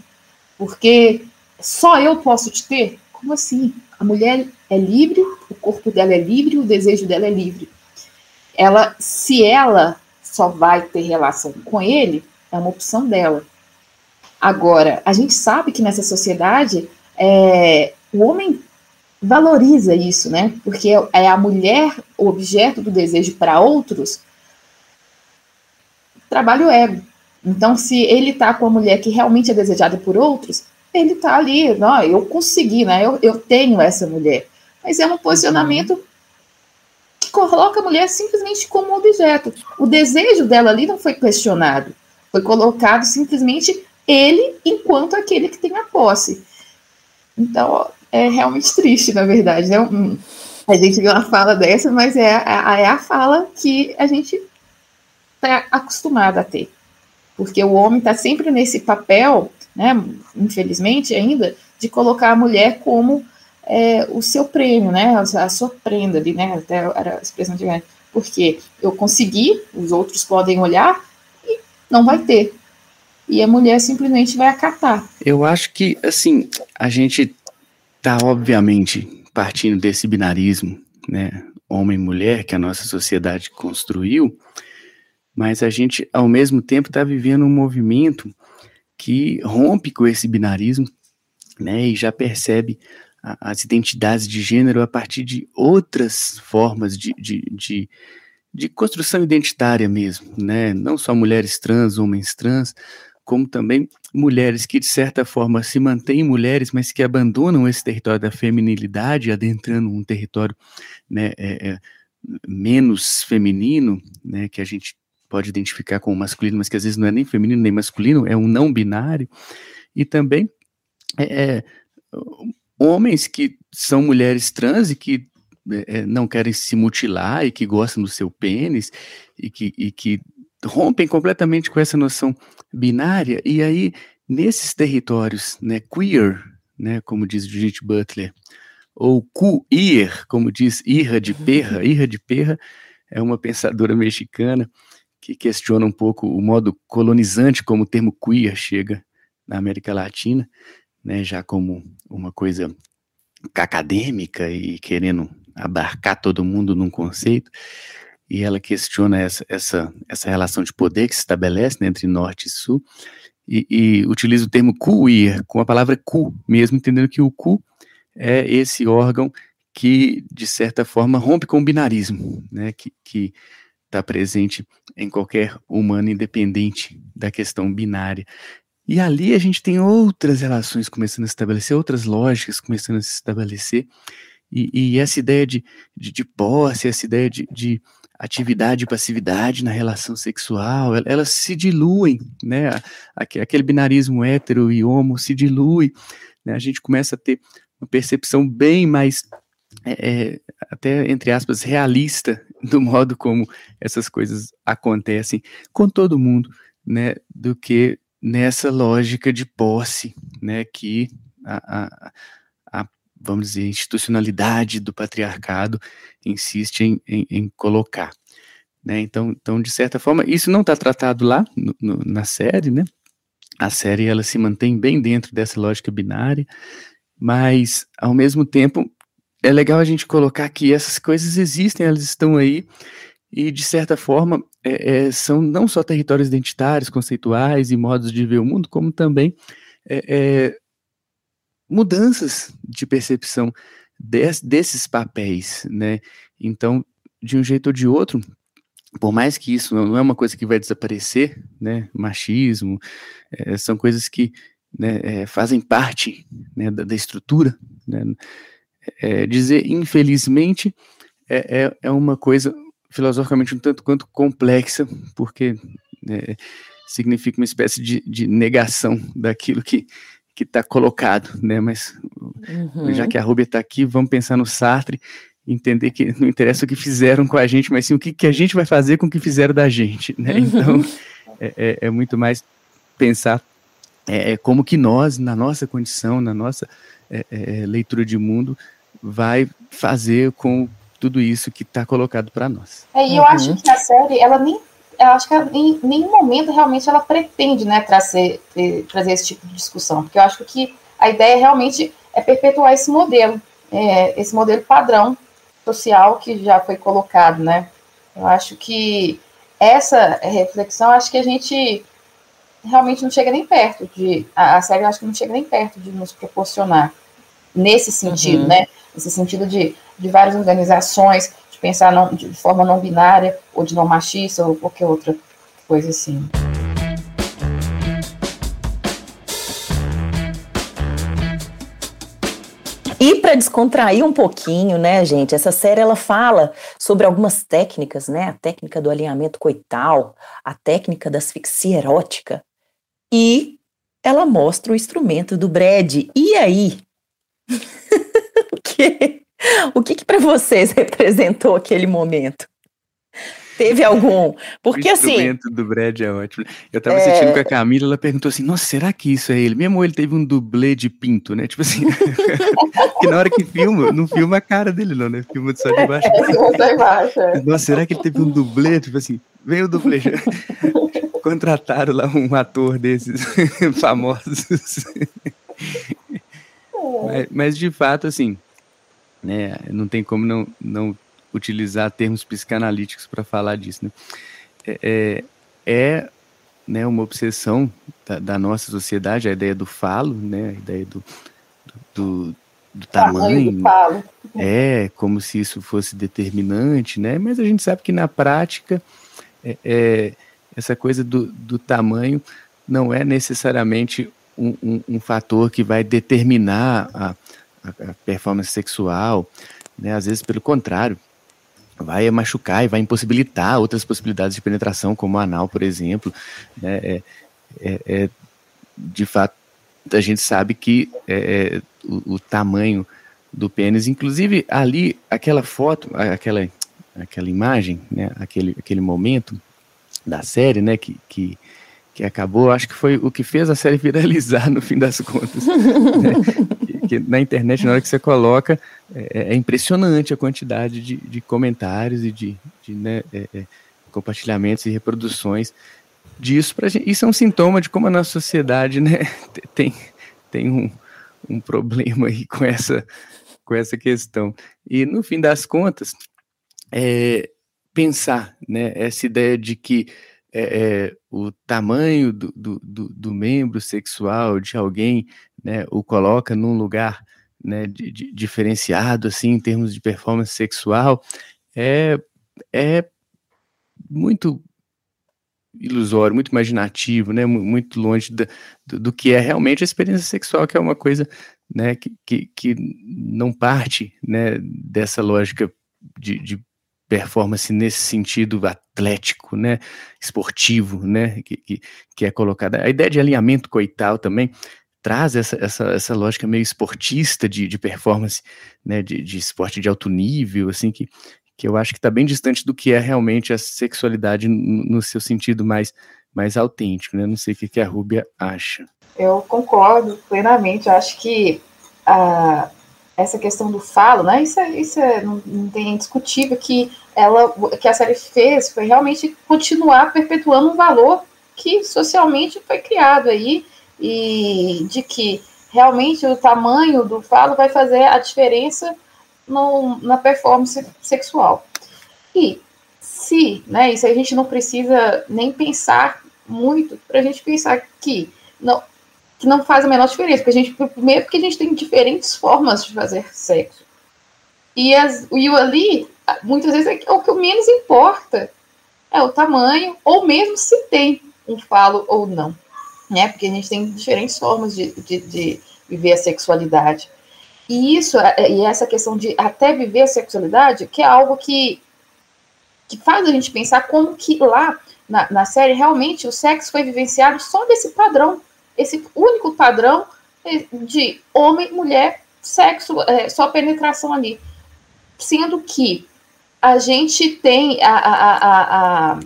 Porque só eu posso te ter? Como assim? A mulher é livre, o corpo dela é livre, o desejo dela é livre. Ela, se ela só vai ter relação com ele, é uma opção dela. Agora, a gente sabe que nessa sociedade é, o homem valoriza isso, né? Porque é a mulher o objeto do desejo para outros trabalho ego. Então, se ele está com a mulher que realmente é desejada por outros, ele está ali, não, eu consegui, né? Eu, eu tenho essa mulher. Mas é um posicionamento que coloca a mulher simplesmente como objeto. O desejo dela ali não foi questionado. Foi colocado simplesmente ele enquanto aquele que tem a posse. Então, é realmente triste, na verdade. Né? A gente viu uma fala dessa, mas é é a fala que a gente está acostumada a ter. Porque o homem está sempre nesse papel, né, infelizmente ainda, de colocar a mulher como é, o seu prêmio, né, a sua prenda ali, né, até era a expressão de porque eu consegui, os outros podem olhar e não vai ter. E a mulher simplesmente vai acatar. Eu acho que, assim, a gente está obviamente partindo desse binarismo, né, homem mulher que a nossa sociedade construiu, mas a gente, ao mesmo tempo, está vivendo um movimento que rompe com esse binarismo, né, e já percebe a, as identidades de gênero a partir de outras formas de, de, de, de construção identitária mesmo, né, não só mulheres trans, homens trans, como também mulheres que, de certa forma, se mantêm mulheres, mas que abandonam esse território da feminilidade, adentrando um território né, é, é, menos feminino, né, que a gente pode identificar como masculino, mas que às vezes não é nem feminino nem masculino, é um não binário, e também é, é homens que são mulheres trans e que é, é, não querem se mutilar e que gostam do seu pênis e que, e que rompem completamente com essa noção binária, e aí, nesses territórios né, queer, né, como diz Judith Butler, ou queer, como diz Irra de Perra, Irra de Perra é uma pensadora mexicana que questiona um pouco o modo colonizante como o termo queer chega na América Latina, né, já como uma coisa acadêmica e querendo abarcar todo mundo num conceito. E ela questiona essa, essa, essa relação de poder que se estabelece né, entre norte e sul, e, e, utiliza o termo queer, com a palavra cu, mesmo entendendo que o cu é esse órgão que, de certa forma, rompe com o binarismo, né, que está presente em qualquer humano, independente da questão binária. E ali a gente tem outras relações começando a se estabelecer, outras lógicas começando a se estabelecer, e, e essa ideia de, de, de, posse, essa ideia de, de atividade e passividade na relação sexual, elas se diluem, né? Aquele binarismo hétero e homo se dilui, né? A gente começa a ter uma percepção bem mais, é, é, até entre aspas, realista do modo como essas coisas acontecem com todo mundo, né? Do que nessa lógica de posse, né? Que a, a, a vamos dizer, institucionalidade do patriarcado insiste em, em, em colocar. Né? Então, então, de certa forma, isso não está tratado lá no, no, na série, né? A série ela se mantém bem dentro dessa lógica binária, mas ao mesmo tempo é legal a gente colocar que essas coisas existem, elas estão aí e de certa forma é, é, são não só territórios identitários, conceituais e modos de ver o mundo, como também é, é mudanças de percepção des, desses papéis, né? Então, de um jeito ou de outro, por mais que isso não é uma coisa que vai desaparecer, né? Machismo, é, são coisas que né, é, fazem parte né, da, da, estrutura. Né? É, dizer infelizmente é, é, é, uma coisa filosoficamente um tanto quanto complexa, porque né, significa uma espécie de, de negação daquilo que que está colocado, né? Mas uhum. já que a Rubia está aqui, vamos pensar no Sartre, entender que não interessa o que fizeram com a gente, mas sim o que, que a gente vai fazer com o que fizeram da gente, né? Uhum. Então, é, é, é muito mais pensar é, é, como que nós, na nossa condição, na nossa é, é, leitura de mundo, vai fazer com tudo isso que está colocado para nós. É, e eu uhum. acho que a série, ela nem eu acho que em nenhum momento realmente ela pretende né, trazer, trazer esse tipo de discussão, porque eu acho que a ideia realmente é perpetuar esse modelo, é, esse modelo padrão social que já foi colocado, né? Eu acho que essa reflexão, acho que a gente realmente não chega nem perto de a, a série, acho que não chega nem perto de nos proporcionar nesse sentido, uhum. né? Nesse sentido de, de várias organizações, de pensar não, de forma não binária ou de não machista ou qualquer outra coisa assim. E para descontrair um pouquinho, né, gente, essa série ela fala sobre algumas técnicas, né, a técnica do alinhamento coital, a técnica da asfixia erótica, e ela mostra o instrumento do Brad. E aí? o que, o que, que para vocês representou aquele momento? Teve algum? Porque o assim. O instrumento do Brad é ótimo. Eu tava é... assistindo com a Camila, ela perguntou assim: Nossa, será que isso é ele? Mesmo ele teve um dublê de pinto, né? Tipo assim. que na hora que filma, não filma a cara dele, não, né? Filma só de baixo. É, baixo é. Nossa, será que ele teve um dublê? Tipo assim, veio o dublê. Contrataram lá um ator desses famosos. mas, mas de fato, assim, né? Não tem como não, não utilizar termos psicanalíticos para falar disso, né? É, é, é né, uma obsessão da, da, nossa sociedade, a ideia do falo, né, a ideia do, do, do, do tamanho. Do falo. É, como se isso fosse determinante, né? Mas a gente sabe que na prática é, é essa coisa do, do tamanho não é necessariamente um, um, um fator que vai determinar a, a, performance sexual, né? Às vezes, pelo contrário, vai machucar e vai impossibilitar outras possibilidades de penetração, como anal, por exemplo. Né? É, é, é, de fato, a gente sabe que é, é, o, o, tamanho do pênis, inclusive ali, aquela foto, aquela, aquela imagem, né? aquele, aquele momento da série, né? que, que que acabou, acho que foi o que fez a série viralizar no fim das contas. né? Que, na internet, na hora que você coloca, é, é impressionante a quantidade de, de comentários e de, de né, é, é, compartilhamentos e reproduções disso gente. Isso é um sintoma de como a nossa sociedade né, tem, tem um, um problema aí com essa, com essa questão. E no fim das contas, é, pensar né, essa ideia de que é, é, o tamanho do, do, do, membro sexual de alguém né, o coloca num lugar né, de, de, diferenciado assim em termos de performance sexual é, é muito ilusório, muito imaginativo, né, muito longe do, do, que é realmente a experiência sexual, que é uma coisa né, que, que, que não parte né, dessa lógica de, de performance nesse sentido atlético, né, esportivo, né, que, que, que é colocada. A ideia de alinhamento coital também traz essa, essa, essa lógica meio esportista de, de performance, né, de, de esporte de alto nível, assim, que, que eu acho que está bem distante do que é realmente a sexualidade no, seu sentido mais, mais autêntico, né, não sei o que, que a Rúbia acha. Eu concordo plenamente, acho que a essa questão do falo, né? Isso é, isso é não, não tem discutível que ela, que a série fez foi realmente continuar perpetuando um valor que socialmente foi criado aí e de que realmente o tamanho do falo vai fazer a diferença no, na performance sexual. E se, né? Isso a gente não precisa nem pensar muito para a gente pensar que não, que não faz a menor diferença, porque a gente, primeiro porque a gente tem diferentes formas de fazer sexo. E, as, e ali, muitas vezes, é o que menos importa é o tamanho, ou mesmo se tem um falo ou não. Né? Porque a gente tem diferentes formas de, de, de viver a sexualidade. E isso, é, e essa questão de até viver a sexualidade, que é algo que, que faz a gente pensar como que lá na, na série realmente o sexo foi vivenciado só desse padrão esse único padrão de homem, mulher, sexo, é, só penetração ali. Sendo que a gente tem a, a, a,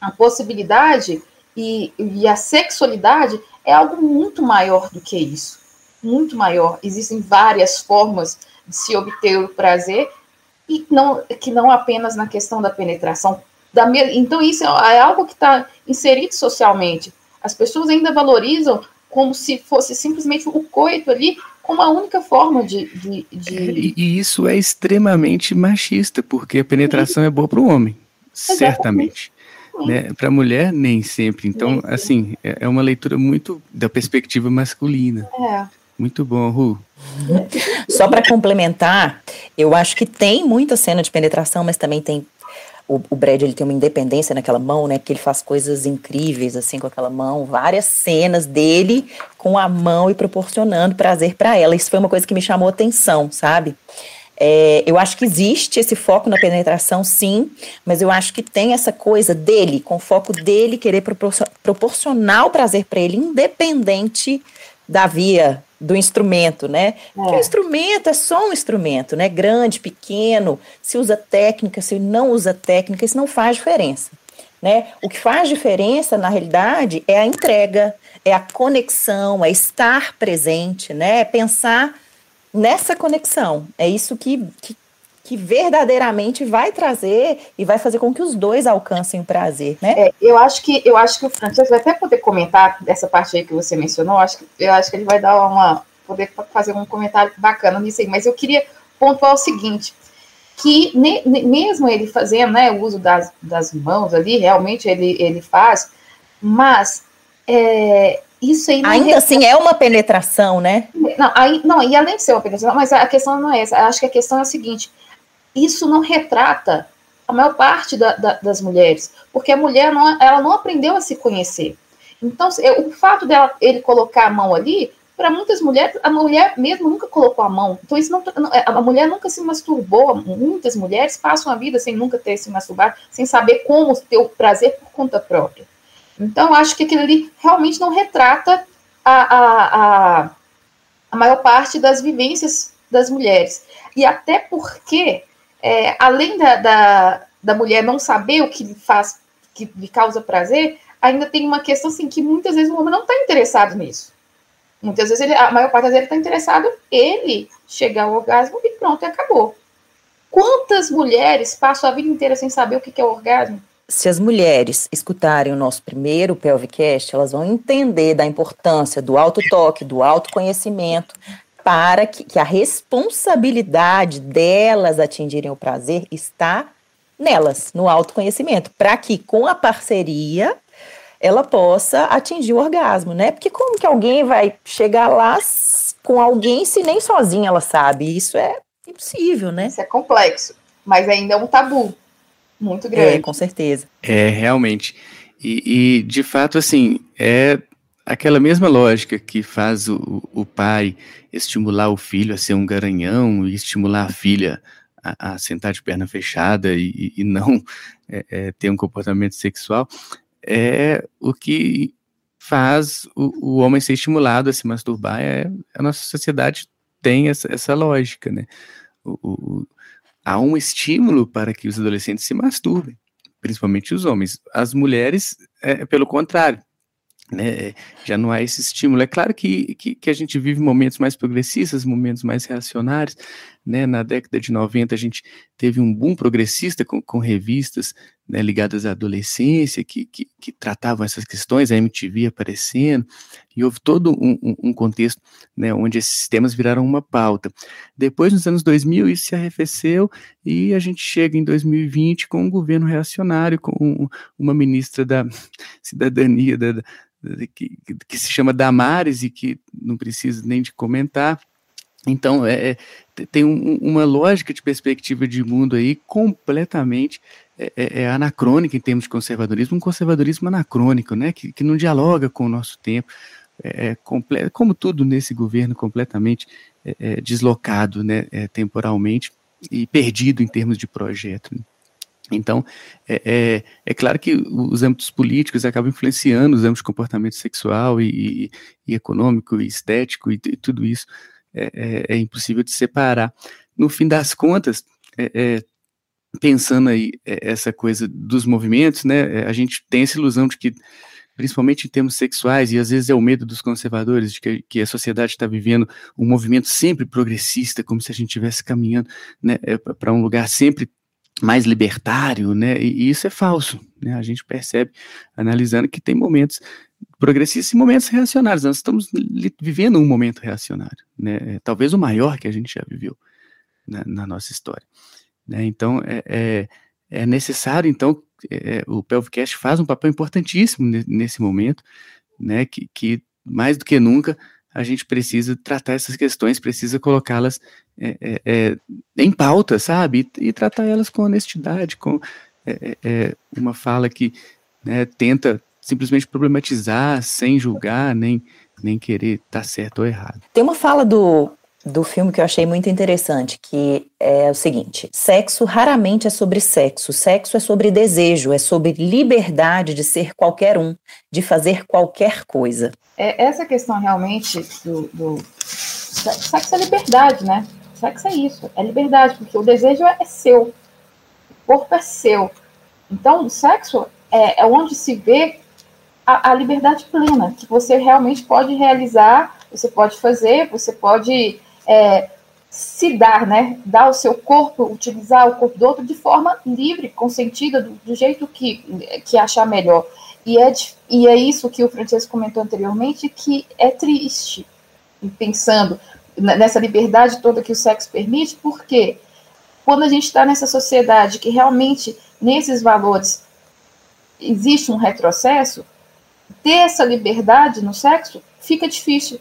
a, possibilidade e, e a sexualidade é algo muito maior do que isso. Muito maior. Existem várias formas de se obter o prazer e não, que não apenas na questão da penetração. Da, então, isso é, é algo que está inserido socialmente. As pessoas ainda valorizam como se fosse simplesmente o coito ali como a única forma de. de, de... É, e isso é extremamente machista, porque a penetração é boa para o homem, certamente. Né? Para a mulher, nem sempre. Então, nem assim, é, é uma leitura muito da perspectiva masculina. É. Muito bom, Ru. Só para complementar, eu acho que tem muita cena de penetração, mas também tem o, o Brad ele tem uma independência naquela mão, né? Que ele faz coisas incríveis assim com aquela mão, várias cenas dele com a mão e proporcionando prazer para ela. Isso foi uma coisa que me chamou atenção, sabe? É, eu acho que existe esse foco na penetração, sim, mas eu acho que tem essa coisa dele, com o foco dele querer proporcionar o prazer para ele, independente da via do instrumento, né? É. o instrumento é só um instrumento, né? Grande, pequeno, se usa técnica, se não usa técnica, isso não faz diferença. Né? O que faz diferença, na realidade, é a entrega, é a conexão, é estar presente, né? É pensar nessa conexão. É isso que, que, que verdadeiramente vai trazer e vai fazer com que os dois alcancem o prazer, né? É, eu acho que eu acho que o Francesco vai até poder comentar dessa parte aí que você mencionou. Eu acho que, eu acho que ele vai dar uma poder fazer um comentário bacana nisso aí. Mas eu queria pontuar o seguinte, que ne, mesmo ele fazendo né, o uso das, das mãos ali, realmente ele, ele faz, mas é, isso aí Ainda assim é uma penetração, né? Não, aí, não, e além de ser uma penetração, mas a questão não é essa. Acho que a questão é a seguinte: isso não retrata a maior parte da, da, das mulheres, porque a mulher não, ela não aprendeu a se conhecer. Então, o fato dela ele colocar a mão ali, para muitas mulheres, a mulher mesmo nunca colocou a mão. Então, isso não, a mulher nunca se masturbou. Muitas mulheres passam a vida sem nunca ter se masturbado, sem saber como ter o prazer por conta própria. Então, acho que aquilo ali realmente não retrata a, a, a, a maior parte das vivências das mulheres. E até porque, é, além da, da, da mulher não saber o que lhe faz, que lhe causa prazer, ainda tem uma questão assim que muitas vezes o homem não está interessado nisso. Muitas vezes ele, a maior parte das vezes está interessado ele chegar ao orgasmo e pronto, acabou. Quantas mulheres passam a vida inteira sem saber o que é o orgasmo? se as mulheres escutarem o nosso primeiro Pelvicast, elas vão entender da importância do autotoque, do autoconhecimento, para que, que, a responsabilidade delas atingirem o prazer está nelas, no autoconhecimento, para que com a parceria ela possa atingir o orgasmo, né? Porque como que alguém vai chegar lá com alguém se nem sozinha ela sabe? Isso é impossível, né? Isso é complexo, mas ainda é um tabu muito grande. É, com certeza. É, realmente. E, e, de fato, assim, é aquela mesma lógica que faz o, o pai estimular o filho a ser um garanhão e estimular a filha a, a sentar de perna fechada e, e não é, é, ter um comportamento sexual, é o que faz o, o homem ser estimulado a se masturbar. É, a nossa sociedade tem essa, essa lógica, né? O, o, há um estímulo para que os adolescentes se masturbem, principalmente os homens. As mulheres, é, pelo contrário, né, já não há esse estímulo. É claro que, que, que, a gente vive momentos mais progressistas, momentos mais reacionários. Né? Na década de 90, a gente teve um boom progressista com, com revistas né, ligadas à adolescência que, que, que, tratavam essas questões, a MTV aparecendo, e houve todo um, um, contexto né, onde esses temas viraram uma pauta. Depois, nos anos 2000, isso se arrefeceu e a gente chega em 2020 com um governo reacionário, com uma ministra da cidadania, da, que, que, se chama Damares e que não precisa nem de comentar. Então, é, é tem um, uma lógica de perspectiva de mundo aí completamente é, é, é, anacrônica em termos de conservadorismo, um conservadorismo anacrônico, né, que, que não dialoga com o nosso tempo, é, é como tudo nesse governo, completamente é, é deslocado né, temporalmente e perdido em termos de projeto. Né? Então, é, é, é, claro que os âmbitos políticos acabam influenciando os âmbitos de comportamento sexual e, e, e econômico e estético e, e tudo isso é, é, é, impossível de separar. No fim das contas, é, é, pensando aí essa coisa dos movimentos, né, a gente tem essa ilusão de que, principalmente em termos sexuais, e às vezes é o medo dos conservadores, de que, que a sociedade está vivendo um movimento sempre progressista, como se a gente estivesse caminhando né, para um lugar sempre mais libertário, né? E, isso é falso, né? A gente percebe, analisando, que tem momentos progressistas e momentos reacionários. Nós estamos vivendo um momento reacionário, né? É, talvez o maior que a gente já viveu na, na nossa história. Né? Então, é, é, é, necessário, então, é, o Pelvicast faz um papel importantíssimo nesse momento, né? Que, que mais do que nunca a gente precisa tratar essas questões, precisa colocá-las é, é, é, em pauta, sabe? E, e, tratar elas com honestidade, com é, é, é, uma fala que né, tenta simplesmente problematizar, sem julgar, nem, nem querer estar tá certo ou errado. Tem uma fala do do filme que eu achei muito interessante, que é o seguinte: sexo raramente é sobre sexo, sexo é sobre desejo, é sobre liberdade de ser qualquer um, de fazer qualquer coisa. É, essa questão realmente do, do sexo é liberdade, né? Sexo é isso, é liberdade, porque o desejo é seu, o corpo é seu. Então, o sexo é, é onde se vê a, a liberdade plena, que você realmente pode realizar, você pode fazer, você pode é, se dar, né? Dar o seu corpo, utilizar o corpo do outro de forma livre, consentida, do, do jeito que, que achar melhor. E é, e é isso que o Francesco comentou anteriormente, que é triste, pensando nessa liberdade toda que o sexo permite, por quê? quando a gente está nessa sociedade que realmente, nesses valores, existe um retrocesso, ter essa liberdade no sexo fica difícil.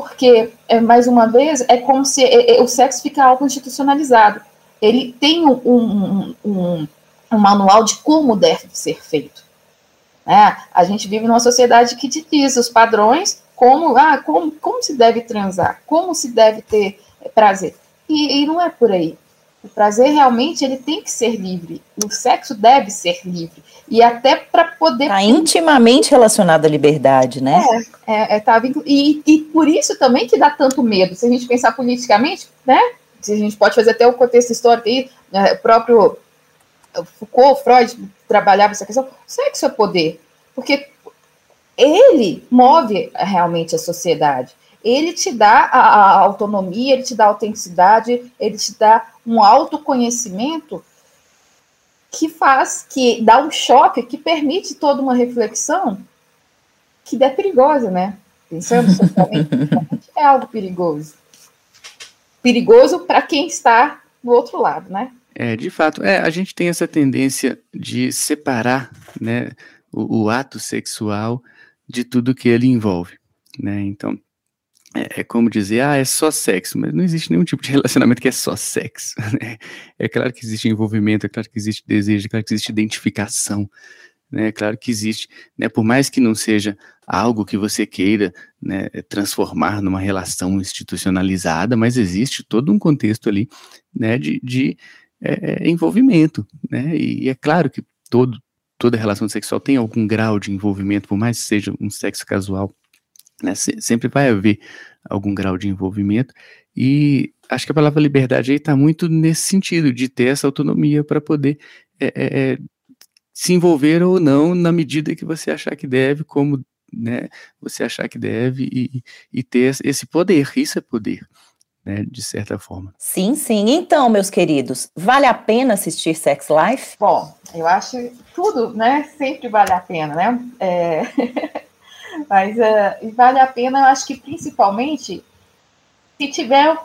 Porque, é, mais uma vez, é como se é, é, o sexo fica algo institucionalizado. Ele tem um, um, um, um manual de como deve ser feito. É, a gente vive numa sociedade que diz os padrões como, ah, como, como se deve transar, como se deve ter prazer. E, e não é por aí. O prazer realmente ele tem que ser livre. O sexo deve ser livre. E até para poder. Está intimamente relacionado à liberdade, né? É, é, é tá, e, e por isso também que dá tanto medo. Se a gente pensar politicamente, né? Se a gente pode fazer até o contexto histórico aí, né, o próprio Foucault, Freud trabalhava essa questão. O sexo é poder. Porque ele move realmente a sociedade. Ele te dá a, a autonomia, ele te dá a autenticidade, ele te dá um autoconhecimento que faz, que dá um choque, que permite toda uma reflexão que é perigosa, né? Pensando socialmente, é algo perigoso. Perigoso para quem está do outro lado, né? É, de fato, é, a gente tem essa tendência de separar, né, o, o ato sexual de tudo que ele envolve, né? Então, é, é, como dizer, ah, é só sexo, mas não existe nenhum tipo de relacionamento que é só sexo. Né? É claro que existe envolvimento, é claro que existe desejo, é claro que existe identificação, né? É claro que existe, né? Por mais que não seja algo que você queira né, transformar numa relação institucionalizada, mas existe todo um contexto ali, né, de, de é, é envolvimento, né? E é claro que todo toda relação sexual tem algum grau de envolvimento, por mais que seja um sexo casual, né, sempre vai haver algum grau de envolvimento, e acho que a palavra liberdade aí está muito nesse sentido, de ter essa autonomia para poder é, é, é, se envolver ou não na medida que você achar que deve, como né, você achar que deve, e, e ter esse poder, isso é poder né, de certa forma. Sim, sim. Então, meus queridos, vale a pena assistir Sex Life? Bom, eu acho tudo, né, sempre vale a pena, né? É... Mas uh, vale a pena, eu acho que principalmente se tiver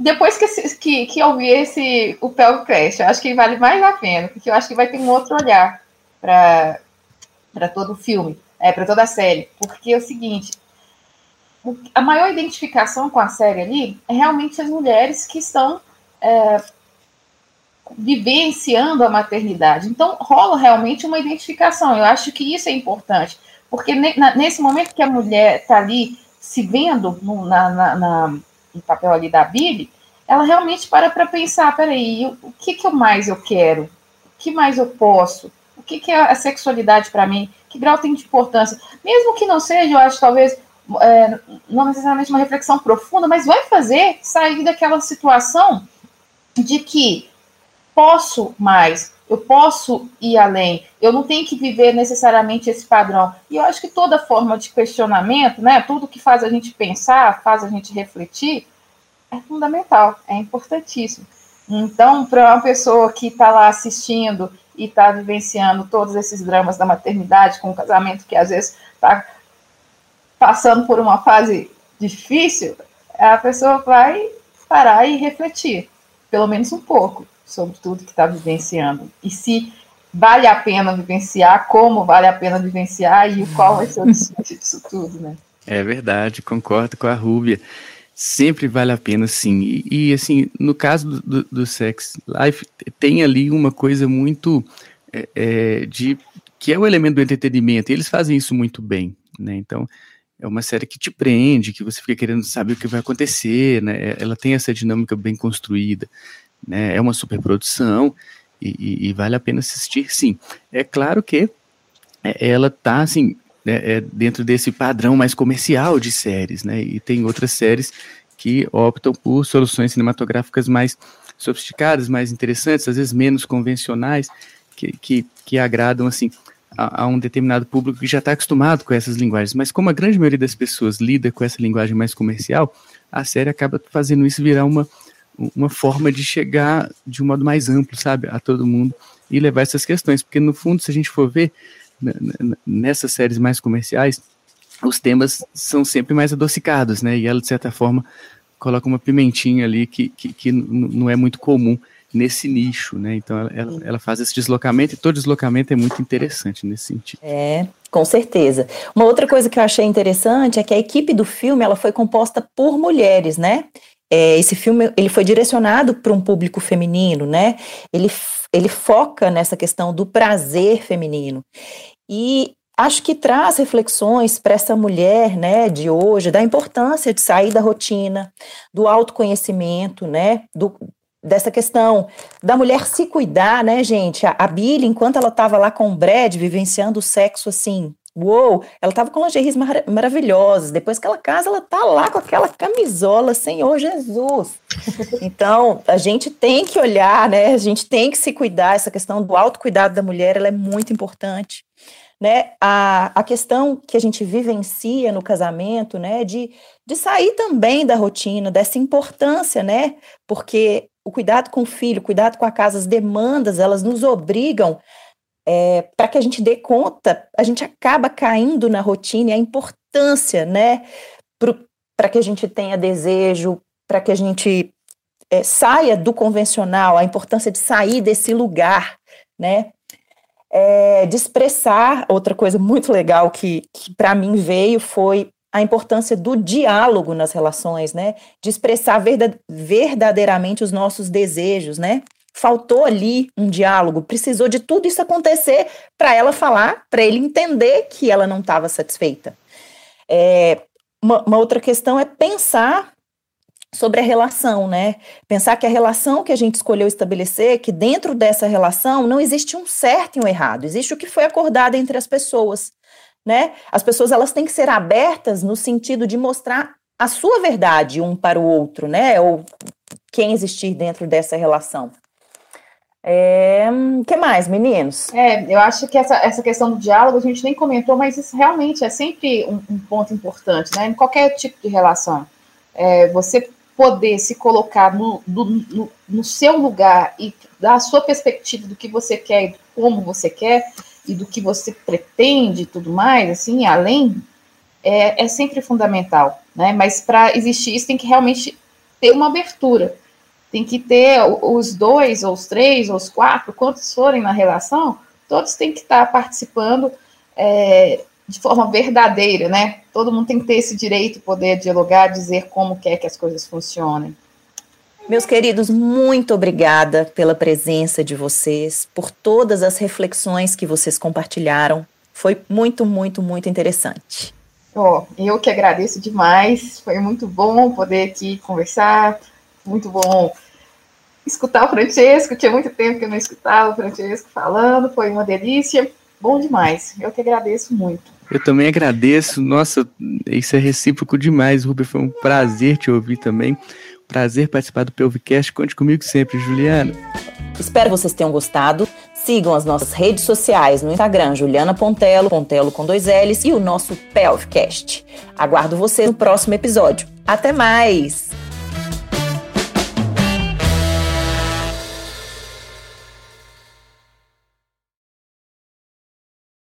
depois que, que, que eu vi esse, o Pel Crash, eu acho que vale mais a pena, porque eu acho que vai ter um outro olhar para todo o filme, é, para toda a série. Porque é o seguinte, a maior identificação com a série ali é realmente as mulheres que estão é, vivenciando a maternidade. Então, rola realmente uma identificação. Eu acho que isso é importante, porque nesse momento que a mulher está ali se vendo no, na, na, na, no papel ali da Billy, ela realmente para para pensar, peraí, o que, que eu mais eu quero? O que mais eu posso? O que, que é a sexualidade para mim? Que grau tem de importância? Mesmo que não seja, eu acho, talvez, é, não necessariamente uma reflexão profunda, mas vai fazer sair daquela situação de que posso mais, eu posso ir além, eu não tenho que viver necessariamente esse padrão. E eu acho que toda forma de questionamento, né, tudo que faz a gente pensar, faz a gente refletir, é fundamental, é importantíssimo. Então, para uma pessoa que está lá assistindo e está vivenciando todos esses dramas da maternidade, com um casamento que às vezes está passando por uma fase difícil, a pessoa vai parar e refletir, pelo menos um pouco, sobre tudo que está vivenciando. E se vale a pena vivenciar, como vale a pena vivenciar e qual vai ser o desfecho disso tudo, né? É verdade, concordo com a Rúbia. Sempre vale a pena, sim. E, e assim, no caso do, do, Sex Life, tem ali uma coisa muito é, é, de que é o elemento do entretenimento. E eles fazem isso muito bem, né? Então, é uma série que te prende, que você fica querendo saber o que vai acontecer, né? Ela tem essa dinâmica bem construída, né? É uma superprodução e, e, e vale a pena assistir, sim. É claro que é, ela tá assim é, é dentro desse padrão mais comercial de séries, né? E tem outras séries que optam por soluções cinematográficas mais sofisticadas, mais interessantes, às vezes menos convencionais, que, que, que agradam assim a, a, um determinado público que já está acostumado com essas linguagens. Mas como a grande maioria das pessoas lida com essa linguagem mais comercial, a série acaba fazendo isso virar uma, uma forma de chegar de um modo mais amplo, sabe, a todo mundo e levar essas questões. Porque no fundo, se a gente for ver nessas séries mais comerciais, os temas são sempre mais adocicados, né? E ela, de certa forma, coloca uma pimentinha ali que, que, que não é muito comum nesse nicho, né? Então ela, ela, ela, faz esse deslocamento e todo deslocamento é muito interessante nesse sentido. É, com certeza. Uma outra coisa que eu achei interessante é que a equipe do filme ela foi composta por mulheres, né? É, esse filme ele foi direcionado para um público feminino, né? Ele, ele foca nessa questão do prazer feminino. E acho que traz reflexões para essa mulher, né, de hoje, da importância de sair da rotina, do autoconhecimento, né, do, dessa questão da mulher se cuidar, né, gente? A, a Billy, enquanto ela estava lá com o Brad, vivenciando o sexo assim, uou, ela estava com lingeries mar maravilhosas. Depois que ela casa, ela tá lá com aquela camisola, Senhor Jesus. Então, a gente tem que olhar, né? A gente tem que se cuidar. Essa questão do autocuidado da mulher, ela é muito importante. Né, a, a questão que a gente vivencia no casamento, né, de, de sair também da rotina, dessa importância, né, porque o cuidado com o filho, o cuidado com a casa, as demandas, elas nos obrigam é, para que a gente dê conta, a gente acaba caindo na rotina e a importância, né, para que a gente tenha desejo, para que a gente é, saia do convencional, a importância de sair desse lugar, né, é, de expressar. Outra coisa muito legal que, que para mim veio foi a importância do diálogo nas relações, né? De expressar verdadeiramente os nossos desejos, né? Faltou ali um diálogo, precisou de tudo isso acontecer para ela falar, para ele entender que ela não estava satisfeita. É, uma, uma outra questão é pensar sobre a relação, né? Pensar que a relação que a gente escolheu estabelecer, que dentro dessa relação não existe um certo e um errado, existe o que foi acordado entre as pessoas né? As pessoas elas têm que ser abertas no sentido de mostrar a sua verdade um para o outro, né? Ou quem existir dentro dessa relação. É, que mais, meninos? É, eu acho que essa, essa questão do diálogo a gente nem comentou, mas isso realmente é sempre um, um ponto importante, né? Em qualquer tipo de relação. É, você poder se colocar no, do, no, no, seu lugar e dar a sua perspectiva do que você quer e como você quer, e do que você pretende e tudo mais, assim, além, é, é sempre fundamental, né? Mas para existir isso tem que realmente ter uma abertura, tem que ter os dois, ou os três, ou os quatro, quantos forem na relação, todos têm que estar participando é, de forma verdadeira, né? Todo mundo tem que ter esse direito, poder dialogar, dizer como quer que as coisas funcionem. Meus queridos, muito obrigada pela presença de vocês, por todas as reflexões que vocês compartilharam. Foi muito, muito, muito interessante. Oh, eu que agradeço demais. Foi muito bom poder aqui conversar. Muito bom escutar o Francesco. Tinha muito tempo que eu não escutava o Francesco falando. Foi uma delícia. Bom demais. Eu que agradeço muito. Eu também agradeço. Nossa, isso é recíproco demais, Rubem. Foi um prazer te ouvir também. Prazer participar do Pelvicast. Conte comigo sempre, Juliana. Espero que vocês tenham gostado. Sigam as nossas redes sociais no Instagram, Juliana Pontelo, Pontelo com dois L's, e o nosso Pelvicast. Aguardo você no próximo episódio. Até mais!